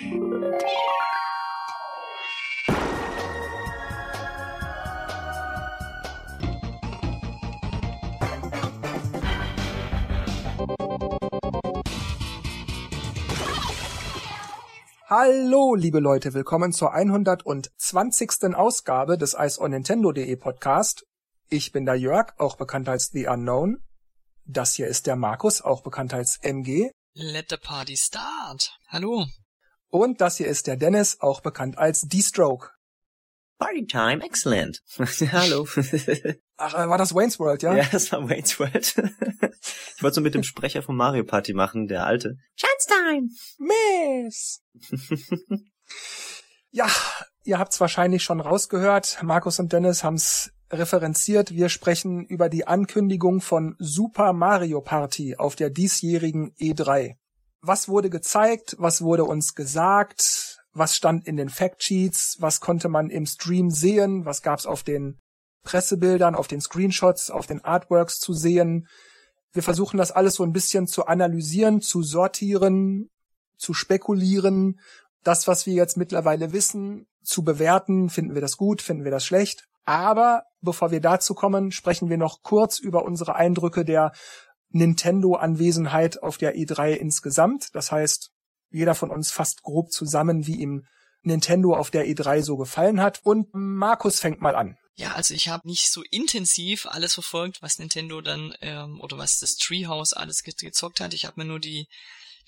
Hallo, liebe Leute, willkommen zur 120. Ausgabe des Ice on Nintendo.de Podcast. Ich bin der Jörg, auch bekannt als The Unknown. Das hier ist der Markus, auch bekannt als MG. Let the party start. Hallo. Und das hier ist der Dennis, auch bekannt als D-Stroke. Party time, excellent. Hallo. Ach, äh, war das Wayne's World, ja? Ja, das war Wayne's World. ich wollte so mit dem Sprecher von Mario Party machen, der alte. Chance time. Miss. ja, ihr habt's wahrscheinlich schon rausgehört. Markus und Dennis haben's referenziert. Wir sprechen über die Ankündigung von Super Mario Party auf der diesjährigen E3. Was wurde gezeigt? Was wurde uns gesagt? was stand in den Factsheets, was konnte man im Stream sehen, was gab's auf den Pressebildern, auf den Screenshots, auf den Artworks zu sehen. Wir versuchen das alles so ein bisschen zu analysieren, zu sortieren, zu spekulieren, das, was wir jetzt mittlerweile wissen, zu bewerten, finden wir das gut, finden wir das schlecht. Aber bevor wir dazu kommen, sprechen wir noch kurz über unsere Eindrücke der Nintendo-Anwesenheit auf der E3 insgesamt. Das heißt, jeder von uns fasst grob zusammen, wie ihm Nintendo auf der E3 so gefallen hat. Und Markus fängt mal an. Ja, also ich habe nicht so intensiv alles verfolgt, was Nintendo dann ähm, oder was das Treehouse alles ge gezockt hat. Ich habe mir nur die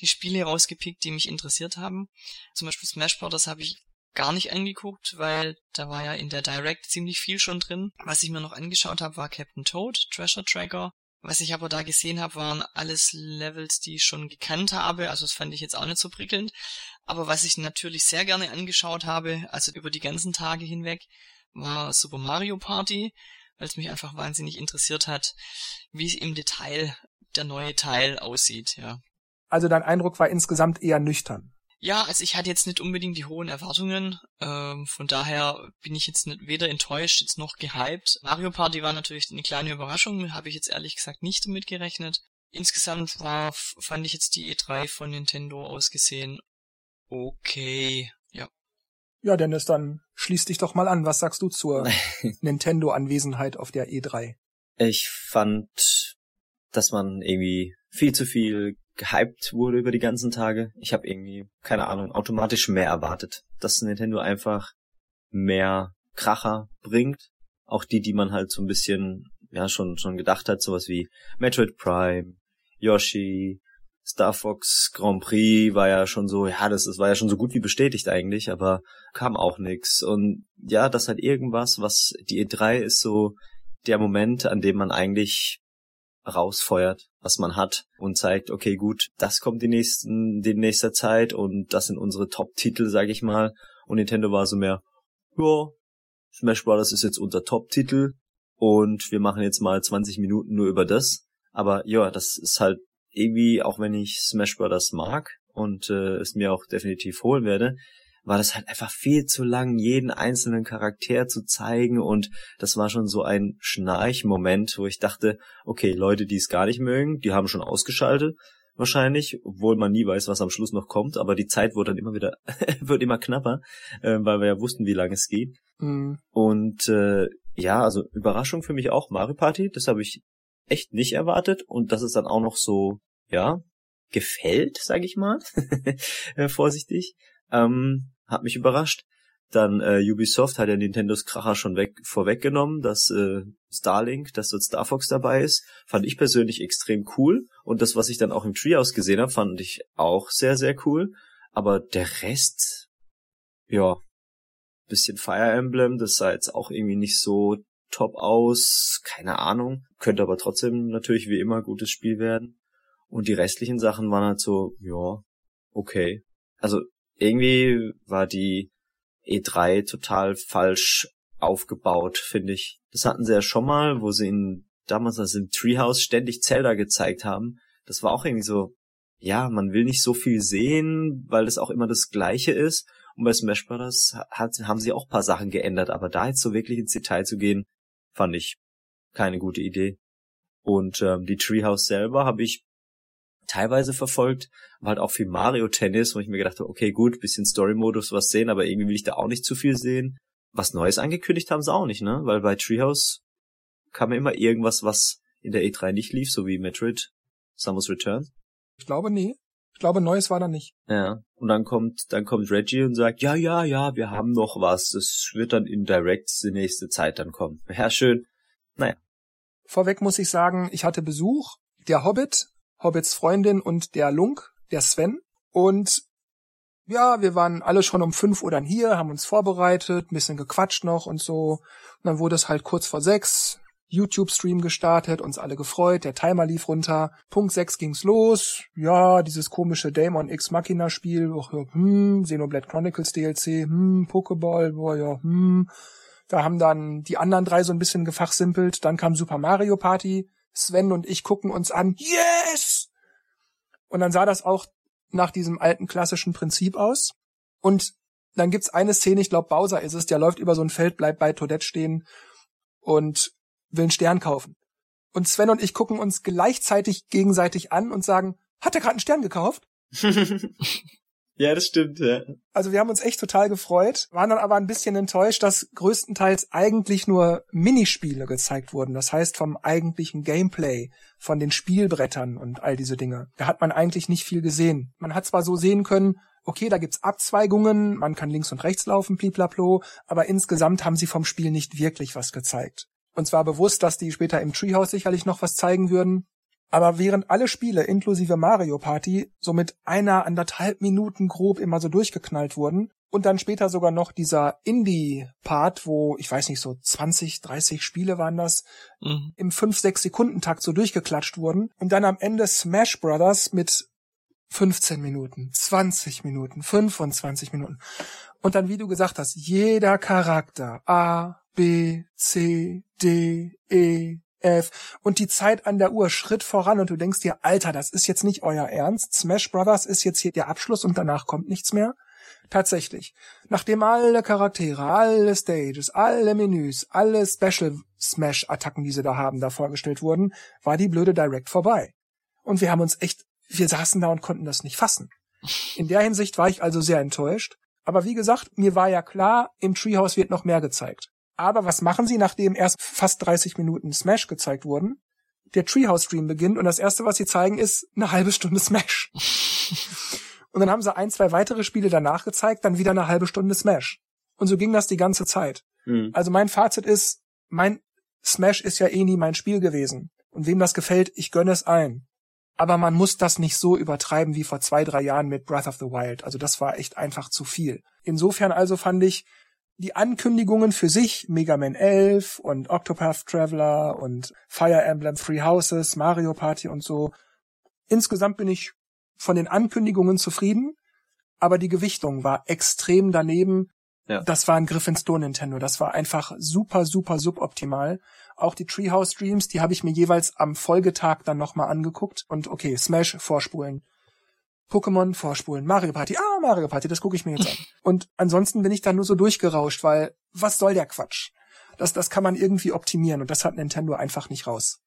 die Spiele rausgepickt, die mich interessiert haben. Zum Beispiel Smash Bros. habe ich gar nicht angeguckt, weil da war ja in der Direct ziemlich viel schon drin. Was ich mir noch angeschaut habe, war Captain Toad, Treasure Tracker, was ich aber da gesehen habe, waren alles Levels, die ich schon gekannt habe. Also das fand ich jetzt auch nicht so prickelnd. Aber was ich natürlich sehr gerne angeschaut habe, also über die ganzen Tage hinweg, war Super Mario Party, weil es mich einfach wahnsinnig interessiert hat, wie im Detail der neue Teil aussieht, ja. Also dein Eindruck war insgesamt eher nüchtern. Ja, also ich hatte jetzt nicht unbedingt die hohen Erwartungen. Ähm, von daher bin ich jetzt nicht, weder enttäuscht jetzt noch gehypt. Mario Party war natürlich eine kleine Überraschung, habe ich jetzt ehrlich gesagt nicht damit gerechnet. Insgesamt war, fand ich jetzt die E3 von Nintendo ausgesehen okay, ja. Ja, Dennis, dann schließ dich doch mal an. Was sagst du zur Nintendo-Anwesenheit auf der E3? Ich fand, dass man irgendwie viel zu viel gehypt wurde über die ganzen Tage. Ich habe irgendwie, keine Ahnung, automatisch mehr erwartet, dass Nintendo einfach mehr Kracher bringt. Auch die, die man halt so ein bisschen, ja, schon, schon gedacht hat, sowas wie Metroid Prime, Yoshi, Star Fox Grand Prix war ja schon so, ja, das, das war ja schon so gut wie bestätigt eigentlich, aber kam auch nix. Und ja, das halt irgendwas, was die E3 ist so der Moment, an dem man eigentlich rausfeuert, was man hat und zeigt, okay, gut, das kommt die nächsten, die nächste Zeit und das sind unsere Top-Titel, sag ich mal. Und Nintendo war so mehr, ja, Smash Bros. ist jetzt unser Top-Titel und wir machen jetzt mal 20 Minuten nur über das. Aber ja, das ist halt irgendwie, auch wenn ich Smash Bros. mag und äh, es mir auch definitiv holen werde, war das halt einfach viel zu lang, jeden einzelnen Charakter zu zeigen und das war schon so ein Schnarch-Moment, wo ich dachte, okay, Leute, die es gar nicht mögen, die haben schon ausgeschaltet, wahrscheinlich, obwohl man nie weiß, was am Schluss noch kommt, aber die Zeit wurde dann immer wieder, wird immer knapper, äh, weil wir ja wussten, wie lange es geht. Mhm. Und äh, ja, also Überraschung für mich auch Mario Party, das habe ich echt nicht erwartet und dass es dann auch noch so, ja, gefällt, sag ich mal, äh, vorsichtig. Ähm, hat mich überrascht. Dann äh, Ubisoft hat ja Nintendos Kracher schon weg vorweggenommen, dass äh, Starlink, dass dort Star Fox dabei ist, fand ich persönlich extrem cool. Und das, was ich dann auch im Treehouse gesehen habe, fand ich auch sehr, sehr cool. Aber der Rest, ja, bisschen Fire Emblem, das sah jetzt auch irgendwie nicht so top aus, keine Ahnung. Könnte aber trotzdem natürlich wie immer gutes Spiel werden. Und die restlichen Sachen waren halt so, ja, okay. Also irgendwie war die E3 total falsch aufgebaut, finde ich. Das hatten sie ja schon mal, wo sie in damals also im Treehouse ständig Zelda gezeigt haben. Das war auch irgendwie so, ja, man will nicht so viel sehen, weil das auch immer das Gleiche ist. Und bei Smash Bros. Hat, haben sie auch paar Sachen geändert, aber da jetzt so wirklich ins Detail zu gehen, fand ich keine gute Idee. Und ähm, die Treehouse selber habe ich teilweise verfolgt, aber halt auch viel Mario Tennis, wo ich mir gedacht habe, okay, gut, bisschen Story-Modus was sehen, aber irgendwie will ich da auch nicht zu viel sehen. Was Neues angekündigt haben sie auch nicht, ne? Weil bei Treehouse kam immer irgendwas, was in der E3 nicht lief, so wie Metroid Samus Return. Ich glaube nie. Ich glaube, Neues war da nicht. Ja. Und dann kommt, dann kommt Reggie und sagt, ja, ja, ja, wir haben noch was. Das wird dann in Direct die nächste Zeit dann kommen. Ja, schön. Naja. Vorweg muss ich sagen, ich hatte Besuch. Der Hobbit, Hobbits Freundin und der Lunk, der Sven. Und ja, wir waren alle schon um fünf Uhr dann hier, haben uns vorbereitet, ein bisschen gequatscht noch und so. Und dann wurde es halt kurz vor sechs. YouTube-Stream gestartet, uns alle gefreut, der Timer lief runter. Punkt 6 ging's los. Ja, dieses komische Daemon X Machina Spiel, hm, Xenoblade Chronicles DLC, hm, Pokéball, boah, ja, hm. Da haben dann die anderen drei so ein bisschen gefachsimpelt. Dann kam Super Mario Party. Sven und ich gucken uns an. Yes! Und dann sah das auch nach diesem alten klassischen Prinzip aus. Und dann gibt's eine Szene, ich glaube Bowser ist es, der läuft über so ein Feld, bleibt bei Toadette stehen und will einen Stern kaufen. Und Sven und ich gucken uns gleichzeitig gegenseitig an und sagen, hat er gerade einen Stern gekauft? ja, das stimmt, ja. Also wir haben uns echt total gefreut, waren dann aber ein bisschen enttäuscht, dass größtenteils eigentlich nur Minispiele gezeigt wurden. Das heißt vom eigentlichen Gameplay, von den Spielbrettern und all diese Dinge. Da hat man eigentlich nicht viel gesehen. Man hat zwar so sehen können, okay, da gibt's Abzweigungen, man kann links und rechts laufen, bliblablo, aber insgesamt haben sie vom Spiel nicht wirklich was gezeigt. Und zwar bewusst, dass die später im Treehouse sicherlich noch was zeigen würden. Aber während alle Spiele inklusive Mario Party so mit einer anderthalb Minuten grob immer so durchgeknallt wurden und dann später sogar noch dieser Indie-Part, wo, ich weiß nicht, so 20, 30 Spiele waren das, mhm. im 5-6 Sekunden Takt so durchgeklatscht wurden und dann am Ende Smash Brothers mit 15 Minuten, 20 Minuten, 25 Minuten. Und dann, wie du gesagt hast, jeder Charakter, A, B, C, D, E, F und die Zeit an der Uhr Schritt voran und du denkst dir, Alter, das ist jetzt nicht euer Ernst. Smash Brothers ist jetzt hier der Abschluss und danach kommt nichts mehr. Tatsächlich. Nachdem alle Charaktere, alle Stages, alle Menüs, alle Special Smash Attacken, die sie da haben, da vorgestellt wurden, war die blöde Direct vorbei. Und wir haben uns echt, wir saßen da und konnten das nicht fassen. In der Hinsicht war ich also sehr enttäuscht. Aber wie gesagt, mir war ja klar, im Treehouse wird noch mehr gezeigt. Aber was machen sie, nachdem erst fast 30 Minuten Smash gezeigt wurden? Der Treehouse-Stream beginnt und das erste, was sie zeigen, ist eine halbe Stunde Smash. und dann haben sie ein, zwei weitere Spiele danach gezeigt, dann wieder eine halbe Stunde Smash. Und so ging das die ganze Zeit. Mhm. Also mein Fazit ist, mein Smash ist ja eh nie mein Spiel gewesen. Und wem das gefällt, ich gönne es allen. Aber man muss das nicht so übertreiben wie vor zwei, drei Jahren mit Breath of the Wild. Also das war echt einfach zu viel. Insofern also fand ich, die Ankündigungen für sich, Mega Man 11 und Octopath Traveler und Fire Emblem Three Houses, Mario Party und so. Insgesamt bin ich von den Ankündigungen zufrieden, aber die Gewichtung war extrem daneben. Ja. Das war ein Griff ins Klo Nintendo. Das war einfach super, super suboptimal. Auch die Treehouse Streams, die habe ich mir jeweils am Folgetag dann nochmal angeguckt und okay, Smash vorspulen. Pokémon vorspulen, Mario Party, ah, Mario Party, das gucke ich mir jetzt an. Und ansonsten bin ich da nur so durchgerauscht, weil was soll der Quatsch? Das, das kann man irgendwie optimieren und das hat Nintendo einfach nicht raus.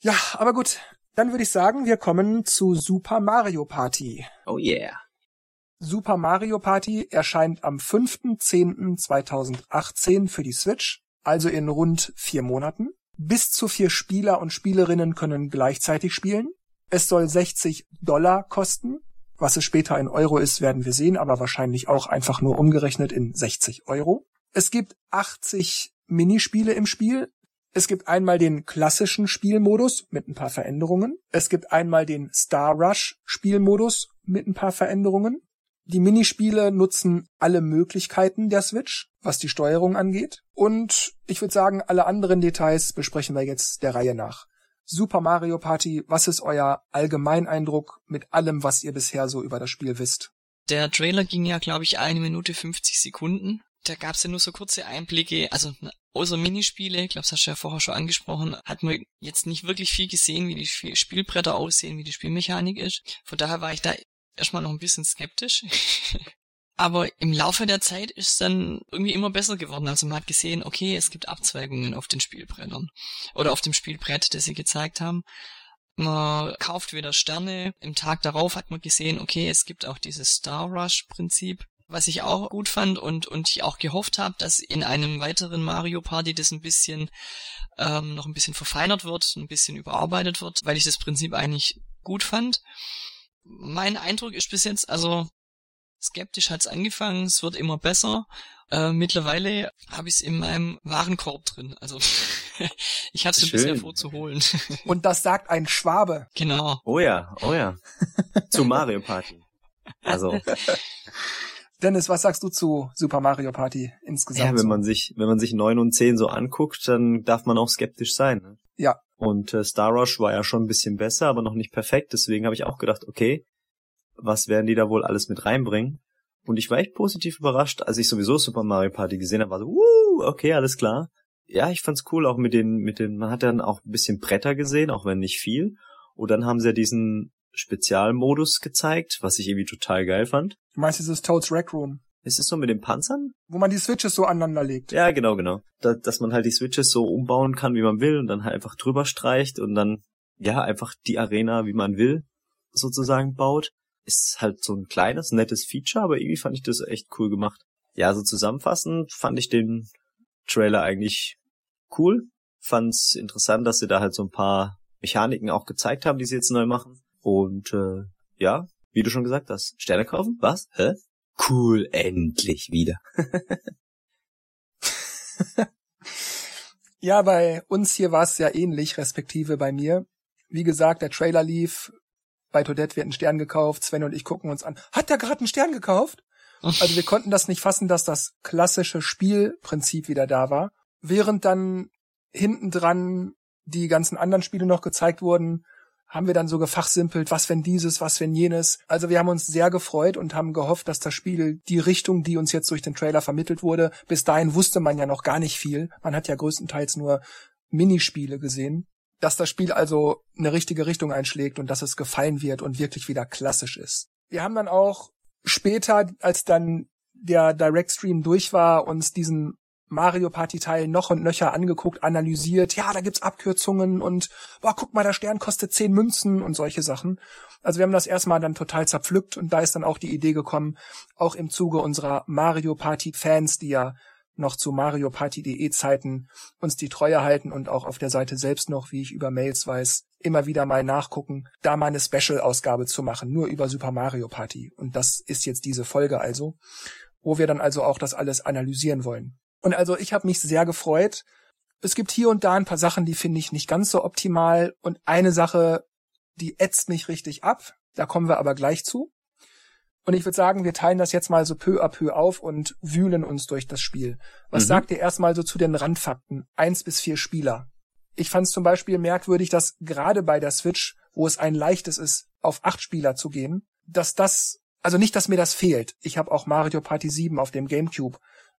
Ja, aber gut, dann würde ich sagen, wir kommen zu Super Mario Party. Oh yeah. Super Mario Party erscheint am 5.10.2018 für die Switch, also in rund vier Monaten. Bis zu vier Spieler und Spielerinnen können gleichzeitig spielen. Es soll 60 Dollar kosten. Was es später in Euro ist, werden wir sehen, aber wahrscheinlich auch einfach nur umgerechnet in 60 Euro. Es gibt 80 Minispiele im Spiel. Es gibt einmal den klassischen Spielmodus mit ein paar Veränderungen. Es gibt einmal den Star Rush Spielmodus mit ein paar Veränderungen. Die Minispiele nutzen alle Möglichkeiten der Switch, was die Steuerung angeht. Und ich würde sagen, alle anderen Details besprechen wir jetzt der Reihe nach. Super Mario Party, was ist euer Allgemeineindruck mit allem, was ihr bisher so über das Spiel wisst? Der Trailer ging ja, glaube ich, eine Minute 50 Sekunden. Da gab's ja nur so kurze Einblicke, also außer Minispiele, ich glaube, das hast du ja vorher schon angesprochen, hat man jetzt nicht wirklich viel gesehen, wie die Spielbretter aussehen, wie die Spielmechanik ist. Von daher war ich da erstmal noch ein bisschen skeptisch. Aber im Laufe der Zeit ist dann irgendwie immer besser geworden. Also man hat gesehen, okay, es gibt Abzweigungen auf den Spielbrettern oder auf dem Spielbrett, das sie gezeigt haben. Man kauft wieder Sterne. Im Tag darauf hat man gesehen, okay, es gibt auch dieses Star Rush Prinzip, was ich auch gut fand und, und ich auch gehofft habe, dass in einem weiteren Mario Party das ein bisschen, ähm, noch ein bisschen verfeinert wird, ein bisschen überarbeitet wird, weil ich das Prinzip eigentlich gut fand. Mein Eindruck ist bis jetzt, also skeptisch hat's angefangen, es wird immer besser. Äh, mittlerweile habe ich es in meinem Warenkorb drin. Also ich hatte es bisher vorzuholen. Und das sagt ein Schwabe. Genau. Oh ja, oh ja. zu Mario Party. Also. Dennis, was sagst du zu Super Mario Party insgesamt? Ja, wenn man sich, wenn man sich neun und zehn so anguckt, dann darf man auch skeptisch sein. Ne? Ja. Und äh, Star Rush war ja schon ein bisschen besser, aber noch nicht perfekt. Deswegen habe ich auch gedacht, okay, was werden die da wohl alles mit reinbringen? Und ich war echt positiv überrascht, als ich sowieso Super Mario Party gesehen habe, war so, uh, okay, alles klar. Ja, ich fand's cool, auch mit den, mit den, man hat dann auch ein bisschen Bretter gesehen, auch wenn nicht viel. Und dann haben sie ja diesen Spezialmodus gezeigt, was ich irgendwie total geil fand. Du meinst dieses Toads Rec Room? Ist es so mit den Panzern? Wo man die Switches so aneinander legt. Ja, genau, genau. Da, dass man halt die Switches so umbauen kann, wie man will und dann halt einfach drüber streicht und dann, ja, einfach die Arena, wie man will, sozusagen baut ist halt so ein kleines, nettes Feature, aber irgendwie fand ich das echt cool gemacht. Ja, so zusammenfassend fand ich den Trailer eigentlich cool. Fand's interessant, dass sie da halt so ein paar Mechaniken auch gezeigt haben, die sie jetzt neu machen. Und äh, ja, wie du schon gesagt hast, Sterne kaufen? Was? Hä? Cool, endlich wieder. ja, bei uns hier war es ja ähnlich, respektive bei mir. Wie gesagt, der Trailer lief, bei Toadette wird ein Stern gekauft, Sven und ich gucken uns an. Hat der gerade einen Stern gekauft? Also wir konnten das nicht fassen, dass das klassische Spielprinzip wieder da war. Während dann hinten dran die ganzen anderen Spiele noch gezeigt wurden, haben wir dann so gefachsimpelt, was wenn dieses, was wenn jenes. Also wir haben uns sehr gefreut und haben gehofft, dass das Spiel die Richtung, die uns jetzt durch den Trailer vermittelt wurde, bis dahin wusste man ja noch gar nicht viel. Man hat ja größtenteils nur Minispiele gesehen dass das Spiel also eine richtige Richtung einschlägt und dass es gefallen wird und wirklich wieder klassisch ist. Wir haben dann auch später, als dann der Direct Stream durch war, uns diesen Mario Party Teil noch und nöcher angeguckt, analysiert. Ja, da gibt's Abkürzungen und boah, guck mal, der Stern kostet zehn Münzen und solche Sachen. Also wir haben das erstmal dann total zerpflückt und da ist dann auch die Idee gekommen, auch im Zuge unserer Mario Party Fans, die ja noch zu Mario Party.de Zeiten uns die Treue halten und auch auf der Seite selbst noch, wie ich über Mails weiß, immer wieder mal nachgucken, da mal eine Special-Ausgabe zu machen, nur über Super Mario Party. Und das ist jetzt diese Folge also, wo wir dann also auch das alles analysieren wollen. Und also ich habe mich sehr gefreut. Es gibt hier und da ein paar Sachen, die finde ich nicht ganz so optimal. Und eine Sache, die ätzt mich richtig ab. Da kommen wir aber gleich zu. Und ich würde sagen, wir teilen das jetzt mal so peu à peu auf und wühlen uns durch das Spiel. Was mhm. sagt ihr erstmal so zu den Randfakten? Eins bis vier Spieler. Ich fand es zum Beispiel merkwürdig, dass gerade bei der Switch, wo es ein leichtes ist, auf acht Spieler zu gehen, dass das, also nicht, dass mir das fehlt. Ich habe auch Mario Party 7 auf dem GameCube,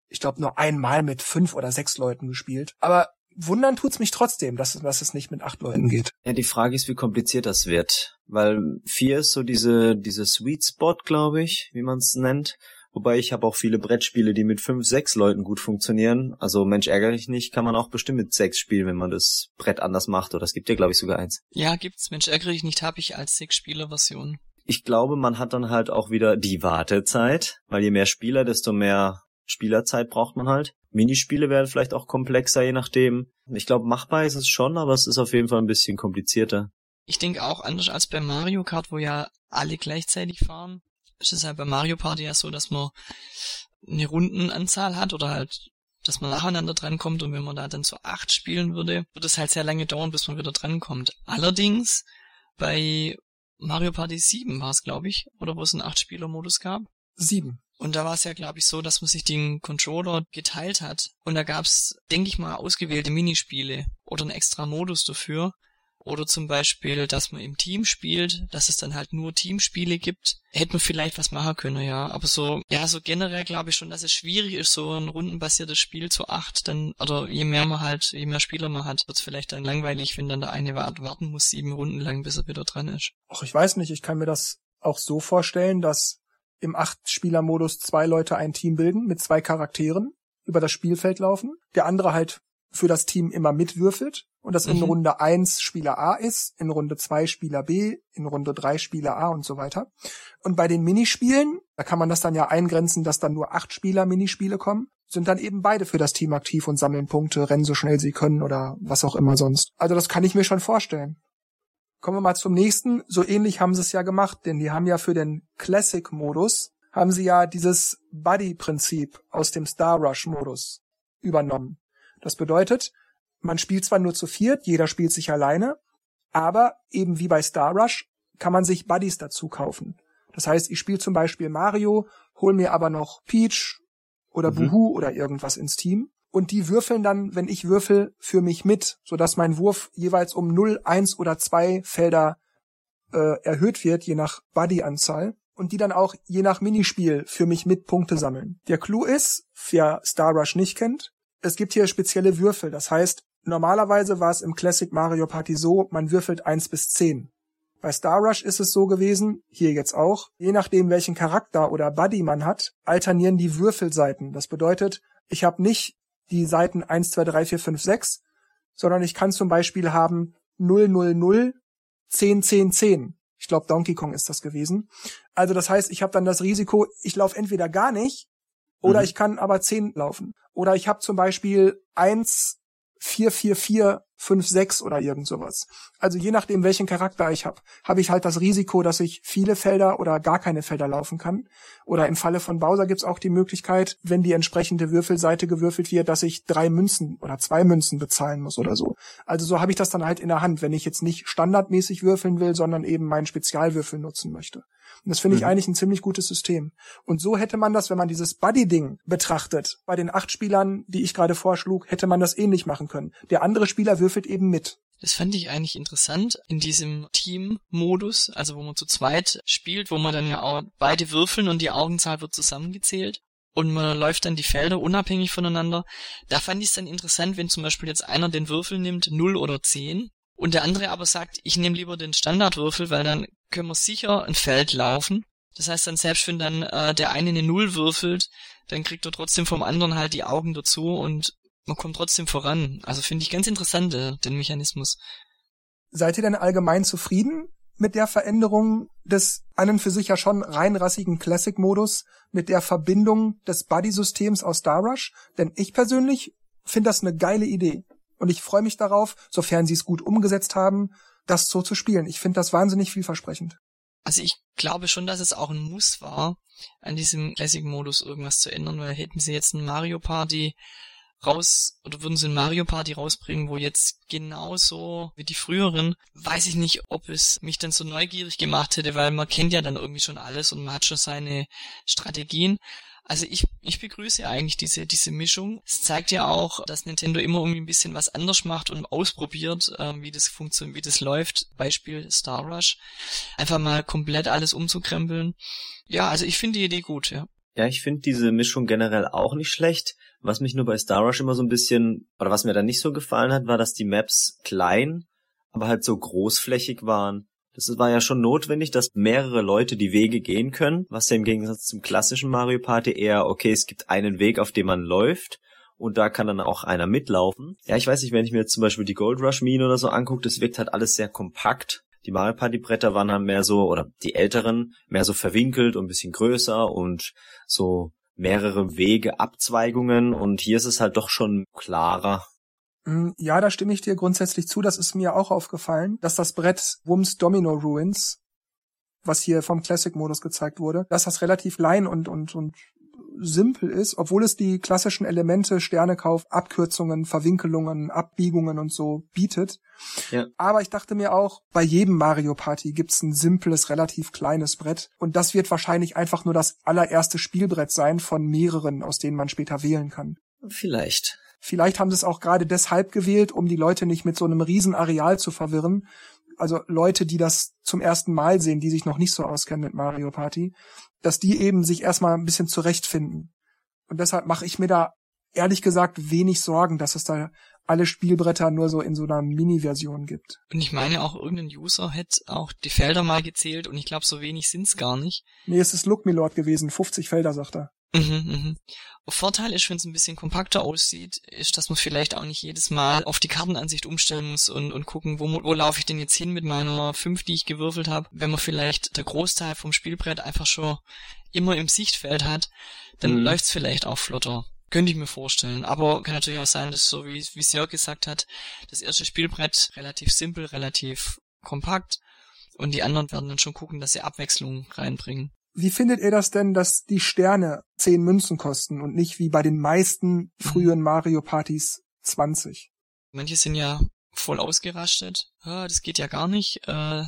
ich glaube, nur einmal mit fünf oder sechs Leuten gespielt. Aber wundern tut's mich trotzdem, dass, dass es nicht mit acht Leuten geht. Ja, die Frage ist, wie kompliziert das wird. Weil vier ist so diese, diese Sweet Spot, glaube ich, wie man es nennt. Wobei ich habe auch viele Brettspiele, die mit fünf, sechs Leuten gut funktionieren. Also Mensch ärgere ich nicht, kann man auch bestimmt mit sechs spielen, wenn man das Brett anders macht. Oder es gibt ja, glaube ich, sogar eins. Ja, gibt's. Mensch ärgere ich nicht, habe ich als Six-Spieler-Version. Ich glaube, man hat dann halt auch wieder die Wartezeit, weil je mehr Spieler, desto mehr Spielerzeit braucht man halt. Minispiele werden vielleicht auch komplexer, je nachdem. Ich glaube, machbar ist es schon, aber es ist auf jeden Fall ein bisschen komplizierter. Ich denke auch anders als bei Mario Kart, wo ja alle gleichzeitig fahren. Ist es halt bei Mario Party ja so, dass man eine Rundenanzahl hat oder halt, dass man nacheinander drankommt und wenn man da dann zu acht spielen würde, würde es halt sehr lange dauern, bis man wieder drankommt. Allerdings bei Mario Party 7 war es, glaube ich, oder wo es einen Acht-Spieler-Modus gab. Sieben. Und da war es ja, glaube ich, so, dass man sich den Controller geteilt hat. Und da gab's, denke ich mal, ausgewählte Minispiele oder einen extra Modus dafür. Oder zum Beispiel, dass man im Team spielt, dass es dann halt nur Teamspiele gibt. Hätte man vielleicht was machen können, ja. Aber so, ja, so generell glaube ich schon, dass es schwierig ist, so ein rundenbasiertes Spiel zu acht, dann, oder je mehr man halt, je mehr Spieler man hat, wird's vielleicht dann langweilig, wenn dann der eine warten muss, sieben Runden lang, bis er wieder dran ist. Ach, ich weiß nicht, ich kann mir das auch so vorstellen, dass im Acht-Spieler-Modus zwei Leute ein Team bilden mit zwei Charakteren, über das Spielfeld laufen, der andere halt für das Team immer mitwürfelt und das in Mhm. Runde 1 Spieler A ist, in Runde 2 Spieler B, in Runde 3 Spieler A und so weiter. Und bei den Minispielen, da kann man das dann ja eingrenzen, dass dann nur acht Spieler Minispiele kommen, sind dann eben beide für das Team aktiv und sammeln Punkte, rennen so schnell sie können oder was auch immer sonst. Also das kann ich mir schon vorstellen. Kommen wir mal zum nächsten. So ähnlich haben sie es ja gemacht, denn die haben ja für den Classic-Modus, haben sie ja dieses Buddy-Prinzip aus dem Star Rush-Modus übernommen. Das bedeutet, man spielt zwar nur zu viert, jeder spielt sich alleine, aber eben wie bei Star Rush kann man sich Buddies dazu kaufen. Das heißt, ich spiele zum Beispiel Mario, hol mir aber noch Peach oder Mhm. Buhu oder irgendwas ins Team. Und die würfeln dann, wenn ich würfel, für mich mit, sodass mein Wurf jeweils um 0, 1 oder 2 Felder äh, erhöht wird, je nach Buddy-Anzahl. Und die dann auch je nach Minispiel für mich mit Punkte sammeln. Der Clou ist, wer Star Rush nicht kennt, es gibt hier spezielle Würfel. Das heißt, normalerweise war es im Classic Mario Party so, man würfelt 1 bis 10. Bei Star Rush ist es so gewesen, hier jetzt auch, je nachdem welchen Charakter oder Buddy man hat, alternieren die Würfelseiten. Das bedeutet, ich habe nicht die Seiten 1, 2, 3, 4, 5, 6, sondern ich kann zum Beispiel haben 0, 0, 0, 10, 10, 10. Ich glaube, Donkey Kong ist das gewesen. Also das heißt, ich habe dann das Risiko, ich laufe entweder gar nicht oder Mhm. ich kann aber 10 laufen. Oder ich habe zum Beispiel 1, 4, 4, 4, 5, 6 oder irgend sowas. Also je nachdem, welchen Charakter ich habe, habe ich halt das Risiko, dass ich viele Felder oder gar keine Felder laufen kann. Oder im Falle von Bowser gibt's auch die Möglichkeit, wenn die entsprechende Würfelseite gewürfelt wird, dass ich drei Münzen oder zwei Münzen bezahlen muss oder so. Also so habe ich das dann halt in der Hand, wenn ich jetzt nicht standardmäßig würfeln will, sondern eben meinen Spezialwürfel nutzen möchte. Und das finde ich Mhm. eigentlich ein ziemlich gutes System. Und so hätte man das, wenn man dieses Buddy-Ding betrachtet, bei den acht Spielern, die ich gerade vorschlug, hätte man das ähnlich machen können. Der andere Spieler würfelt eben mit. Das fand ich eigentlich interessant in diesem Team-Modus, also wo man zu zweit spielt, wo man dann ja auch beide würfeln und die Augenzahl wird zusammengezählt und man läuft dann die Felder unabhängig voneinander. Da fand ich es dann interessant, wenn zum Beispiel jetzt einer den Würfel nimmt, 0 oder 10, und der andere aber sagt, ich nehme lieber den Standardwürfel, weil dann können wir sicher ein Feld laufen. Das heißt dann selbst wenn dann äh, der eine eine Null würfelt, dann kriegt er trotzdem vom anderen halt die Augen dazu und man kommt trotzdem voran. Also finde ich ganz interessant, äh, den Mechanismus. Seid ihr denn allgemein zufrieden mit der Veränderung des an und für sich ja schon reinrassigen Classic-Modus, mit der Verbindung des Buddy-Systems aus Star Rush? Denn ich persönlich finde das eine geile Idee. Und ich freue mich darauf, sofern sie es gut umgesetzt haben, das so zu spielen. Ich finde das wahnsinnig vielversprechend. Also ich glaube schon, dass es auch ein Muss war, an diesem Classic-Modus irgendwas zu ändern, weil hätten sie jetzt ein Mario Party raus, oder würden sie ein Mario Party rausbringen, wo jetzt genauso wie die früheren, weiß ich nicht, ob es mich dann so neugierig gemacht hätte, weil man kennt ja dann irgendwie schon alles und man hat schon seine Strategien. Also ich, ich begrüße eigentlich diese, diese Mischung. Es zeigt ja auch, dass Nintendo immer irgendwie ein bisschen was anders macht und ausprobiert, ähm, wie das funktioniert, wie das läuft. Beispiel Star Rush. Einfach mal komplett alles umzukrempeln. Ja, also ich finde die Idee gut, ja. Ja, ich finde diese Mischung generell auch nicht schlecht. Was mich nur bei Star Rush immer so ein bisschen, oder was mir dann nicht so gefallen hat, war, dass die Maps klein, aber halt so großflächig waren. Das war ja schon notwendig, dass mehrere Leute die Wege gehen können, was ja im Gegensatz zum klassischen Mario Party eher, okay, es gibt einen Weg, auf dem man läuft und da kann dann auch einer mitlaufen. Ja, ich weiß nicht, wenn ich mir jetzt zum Beispiel die Gold Rush Mine oder so angucke, das wirkt halt alles sehr kompakt. Die Mario Party Bretter waren halt mehr so, oder die älteren, mehr so verwinkelt und ein bisschen größer und so mehrere Wege, Abzweigungen und hier ist es halt doch schon klarer. Mm, Ja, da stimme ich dir grundsätzlich zu. Das ist mir auch aufgefallen, dass das Brett Wums Domino Ruins, was hier vom Classic-Modus gezeigt wurde, dass das relativ klein und, und, und simpel ist, obwohl es die klassischen Elemente Sternekauf, Abkürzungen, Verwinkelungen, Abbiegungen und so bietet. Ja. Aber ich dachte mir auch, bei jedem Mario Party gibt's ein simples, relativ kleines Brett. Und das wird wahrscheinlich einfach nur das allererste Spielbrett sein von mehreren, aus denen man später wählen kann. Vielleicht. Vielleicht haben sie es auch gerade deshalb gewählt, um die Leute nicht mit so einem riesen Areal zu verwirren. Also Leute, die das zum ersten Mal sehen, die sich noch nicht so auskennen mit Mario Party, dass die eben sich erstmal ein bisschen zurechtfinden. Und deshalb mache ich mir da ehrlich gesagt wenig Sorgen, dass es da alle Spielbretter nur so in so einer Mini-Version gibt. Und ich meine auch, irgendein User hätte auch die Felder mal gezählt und ich glaube, so wenig sind's gar nicht. Nee, es ist Look Milord gewesen, 50 Felder, sagt er. Mhm, mhm. Vorteil ist, wenn es ein bisschen kompakter aussieht, ist, dass man vielleicht auch nicht jedes Mal auf die Kartenansicht umstellen muss und, und gucken, wo, wo laufe ich denn jetzt hin mit meiner 5, die ich gewürfelt habe. Wenn man vielleicht der Großteil vom Spielbrett einfach schon immer im Sichtfeld hat, dann mhm. läuft's vielleicht auch flotter. Könnte ich mir vorstellen. Aber kann natürlich auch sein, dass so wie, wie Jörg gesagt hat, das erste Spielbrett relativ simpel, relativ kompakt und die anderen werden dann schon gucken, dass sie Abwechslung reinbringen. Wie findet ihr das denn, dass die Sterne zehn Münzen kosten und nicht wie bei den meisten frühen Mario Partys 20? Manche sind ja voll ausgerastet. Das geht ja gar nicht. Äh,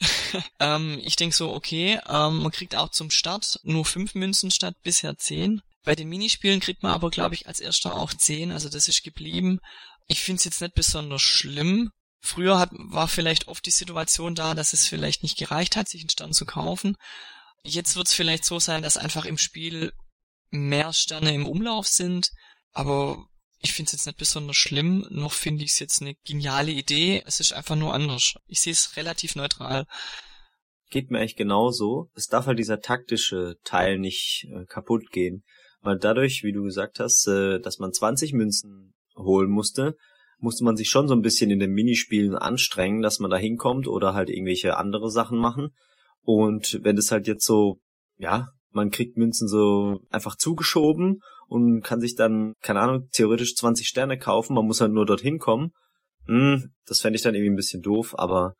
ähm, ich denk so, okay, ähm, man kriegt auch zum Start nur fünf Münzen statt bisher zehn. Bei den Minispielen kriegt man aber, glaube ich, als erster auch zehn, also das ist geblieben. Ich finde es jetzt nicht besonders schlimm. Früher hat, war vielleicht oft die Situation da, dass es vielleicht nicht gereicht hat, sich einen Stern zu kaufen. Jetzt wird es vielleicht so sein, dass einfach im Spiel mehr Sterne im Umlauf sind, aber ich finde es jetzt nicht besonders schlimm, noch finde ich es jetzt eine geniale Idee. Es ist einfach nur anders. Ich sehe es relativ neutral. Geht mir eigentlich genauso. Es darf halt dieser taktische Teil nicht äh, kaputt gehen. Weil dadurch, wie du gesagt hast, äh, dass man 20 Münzen holen musste, musste man sich schon so ein bisschen in den Minispielen anstrengen, dass man da hinkommt oder halt irgendwelche andere Sachen machen. Und wenn es halt jetzt so, ja, man kriegt Münzen so einfach zugeschoben und kann sich dann, keine Ahnung, theoretisch 20 Sterne kaufen, man muss halt nur dorthin kommen. Hm, das fände ich dann irgendwie ein bisschen doof, aber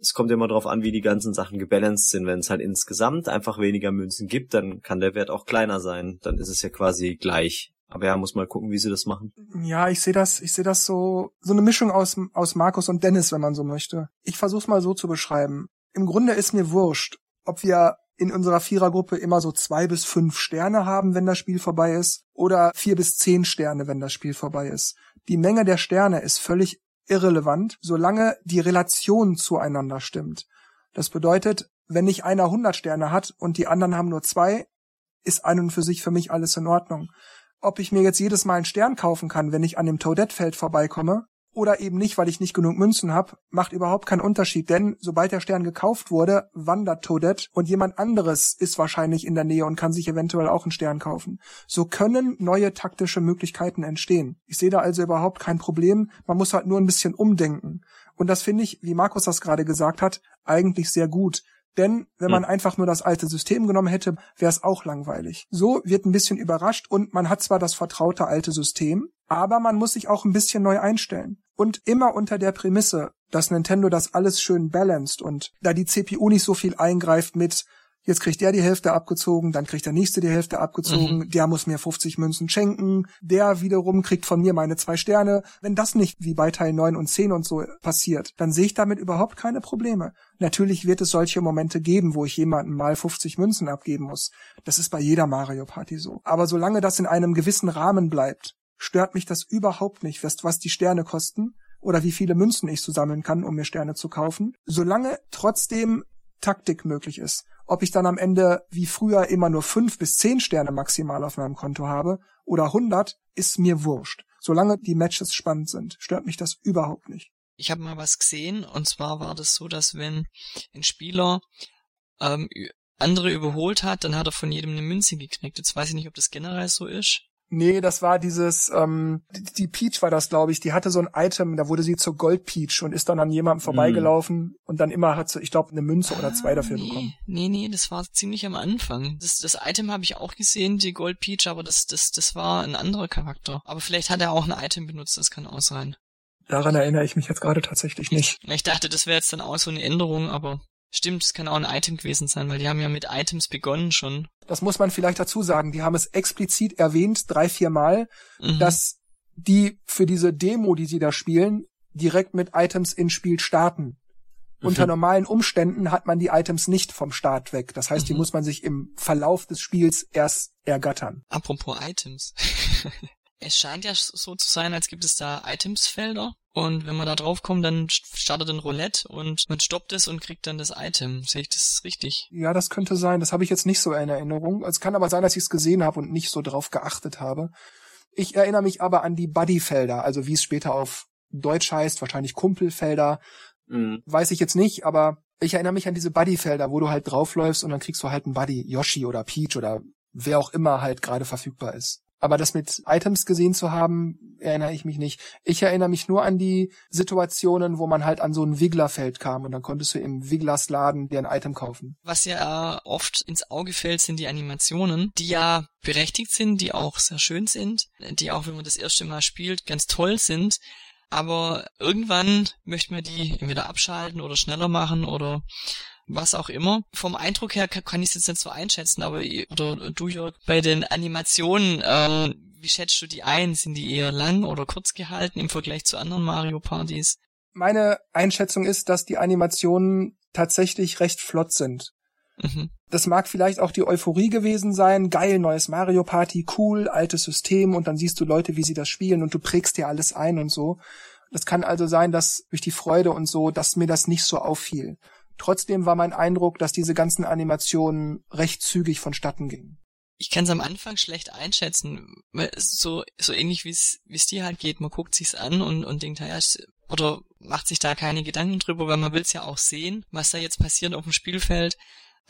es kommt immer darauf an, wie die ganzen Sachen gebalanced sind. Wenn es halt insgesamt einfach weniger Münzen gibt, dann kann der Wert auch kleiner sein. Dann ist es ja quasi gleich. Aber ja, muss mal gucken, wie sie das machen. Ja, ich sehe das, ich sehe das so, so eine Mischung aus, aus Markus und Dennis, wenn man so möchte. Ich versuch's mal so zu beschreiben im Grunde ist mir wurscht, ob wir in unserer Vierergruppe immer so zwei bis fünf Sterne haben, wenn das Spiel vorbei ist, oder vier bis zehn Sterne, wenn das Spiel vorbei ist. Die Menge der Sterne ist völlig irrelevant, solange die Relation zueinander stimmt. Das bedeutet, wenn nicht einer 100 Sterne hat und die anderen haben nur zwei, ist ein und für sich für mich alles in Ordnung. Ob ich mir jetzt jedes Mal einen Stern kaufen kann, wenn ich an dem Toadette-Feld vorbeikomme, oder eben nicht, weil ich nicht genug Münzen habe, macht überhaupt keinen Unterschied, denn sobald der Stern gekauft wurde, wandert Toadette und jemand anderes ist wahrscheinlich in der Nähe und kann sich eventuell auch einen Stern kaufen. So können neue taktische Möglichkeiten entstehen. Ich sehe da also überhaupt kein Problem, man muss halt nur ein bisschen umdenken. Und das finde ich, wie Markus das gerade gesagt hat, eigentlich sehr gut. Denn wenn man hm. einfach nur das alte System genommen hätte, wäre es auch langweilig. So wird ein bisschen überrascht und man hat zwar das vertraute alte System, aber man muss sich auch ein bisschen neu einstellen. Und immer unter der Prämisse, dass Nintendo das alles schön balanced und da die CPU nicht so viel eingreift mit Jetzt kriegt der die Hälfte abgezogen, dann kriegt der nächste die Hälfte abgezogen, mhm. der muss mir 50 Münzen schenken, der wiederum kriegt von mir meine zwei Sterne. Wenn das nicht wie bei Teil 9 und 10 und so passiert, dann sehe ich damit überhaupt keine Probleme. Natürlich wird es solche Momente geben, wo ich jemandem mal 50 Münzen abgeben muss. Das ist bei jeder Mario Party so. Aber solange das in einem gewissen Rahmen bleibt, stört mich das überhaupt nicht, was die Sterne kosten oder wie viele Münzen ich zusammeln kann, um mir Sterne zu kaufen, solange trotzdem Taktik möglich ist. Ob ich dann am Ende wie früher immer nur fünf bis zehn Sterne maximal auf meinem Konto habe oder hundert, ist mir wurscht. Solange die Matches spannend sind, stört mich das überhaupt nicht. Ich habe mal was gesehen und zwar war das so, dass wenn ein Spieler ähm, andere überholt hat, dann hat er von jedem eine Münze geknickt. Jetzt weiß ich nicht, ob das generell so ist. Nee, das war dieses, ähm, die, Peach war das, glaube ich, die hatte so ein Item, da wurde sie zur Gold Peach und ist dann an jemandem vorbeigelaufen mm. und dann immer hat sie, ich glaube, eine Münze ah, oder zwei dafür nee. bekommen. Nee, nee, das war ziemlich am Anfang. Das, das Item habe ich auch gesehen, die Gold Peach, aber das, das, das war ein anderer Charakter. Aber vielleicht hat er auch ein Item benutzt, das kann auch sein. Daran erinnere ich mich jetzt gerade tatsächlich nicht. Ich dachte, das wäre jetzt dann auch so eine Änderung, aber Stimmt, es kann auch ein Item gewesen sein, weil die haben ja mit Items begonnen schon. Das muss man vielleicht dazu sagen. Die haben es explizit erwähnt, drei, vier Mal, mhm. dass die für diese Demo, die sie da spielen, direkt mit Items ins Spiel starten. Mhm. Unter normalen Umständen hat man die Items nicht vom Start weg. Das heißt, mhm. die muss man sich im Verlauf des Spiels erst ergattern. Apropos Items. es scheint ja so zu sein, als gibt es da Itemsfelder und wenn man da draufkommt, dann startet ein Roulette und man stoppt es und kriegt dann das Item. Sehe ich das richtig? Ja, das könnte sein. Das habe ich jetzt nicht so in Erinnerung. Es kann aber sein, dass ich es gesehen habe und nicht so drauf geachtet habe. Ich erinnere mich aber an die Buddyfelder, also wie es später auf Deutsch heißt, wahrscheinlich Kumpelfelder. Mhm. Weiß ich jetzt nicht, aber ich erinnere mich an diese Buddyfelder, wo du halt draufläufst und dann kriegst du halt einen Buddy, Yoshi oder Peach oder wer auch immer halt gerade verfügbar ist. Aber das mit Items gesehen zu haben, erinnere ich mich nicht. Ich erinnere mich nur an die Situationen, wo man halt an so ein Wigglerfeld kam und dann konntest du im Wigglers Laden dir ein Item kaufen. Was ja oft ins Auge fällt, sind die Animationen, die ja berechtigt sind, die auch sehr schön sind, die auch, wenn man das erste Mal spielt, ganz toll sind. Aber irgendwann möchte man die entweder abschalten oder schneller machen oder was auch immer. Vom Eindruck her kann ich es jetzt nicht so einschätzen, aber oder du Jörg, bei den Animationen, äh, wie schätzt du die ein? Sind die eher lang oder kurz gehalten im Vergleich zu anderen Mario Partys? Meine Einschätzung ist, dass die Animationen tatsächlich recht flott sind. Mhm. Das mag vielleicht auch die Euphorie gewesen sein. Geil, neues Mario Party, cool, altes System und dann siehst du Leute, wie sie das spielen und du prägst dir alles ein und so. Das kann also sein, dass durch die Freude und so, dass mir das nicht so auffiel. Trotzdem war mein Eindruck, dass diese ganzen Animationen recht zügig vonstatten gingen. Ich kann es am Anfang schlecht einschätzen, so so ähnlich wie es wie es dir halt geht. Man guckt sich's an und und denkt, ja, oder macht sich da keine Gedanken drüber, weil man will's ja auch sehen, was da jetzt passiert auf dem Spielfeld.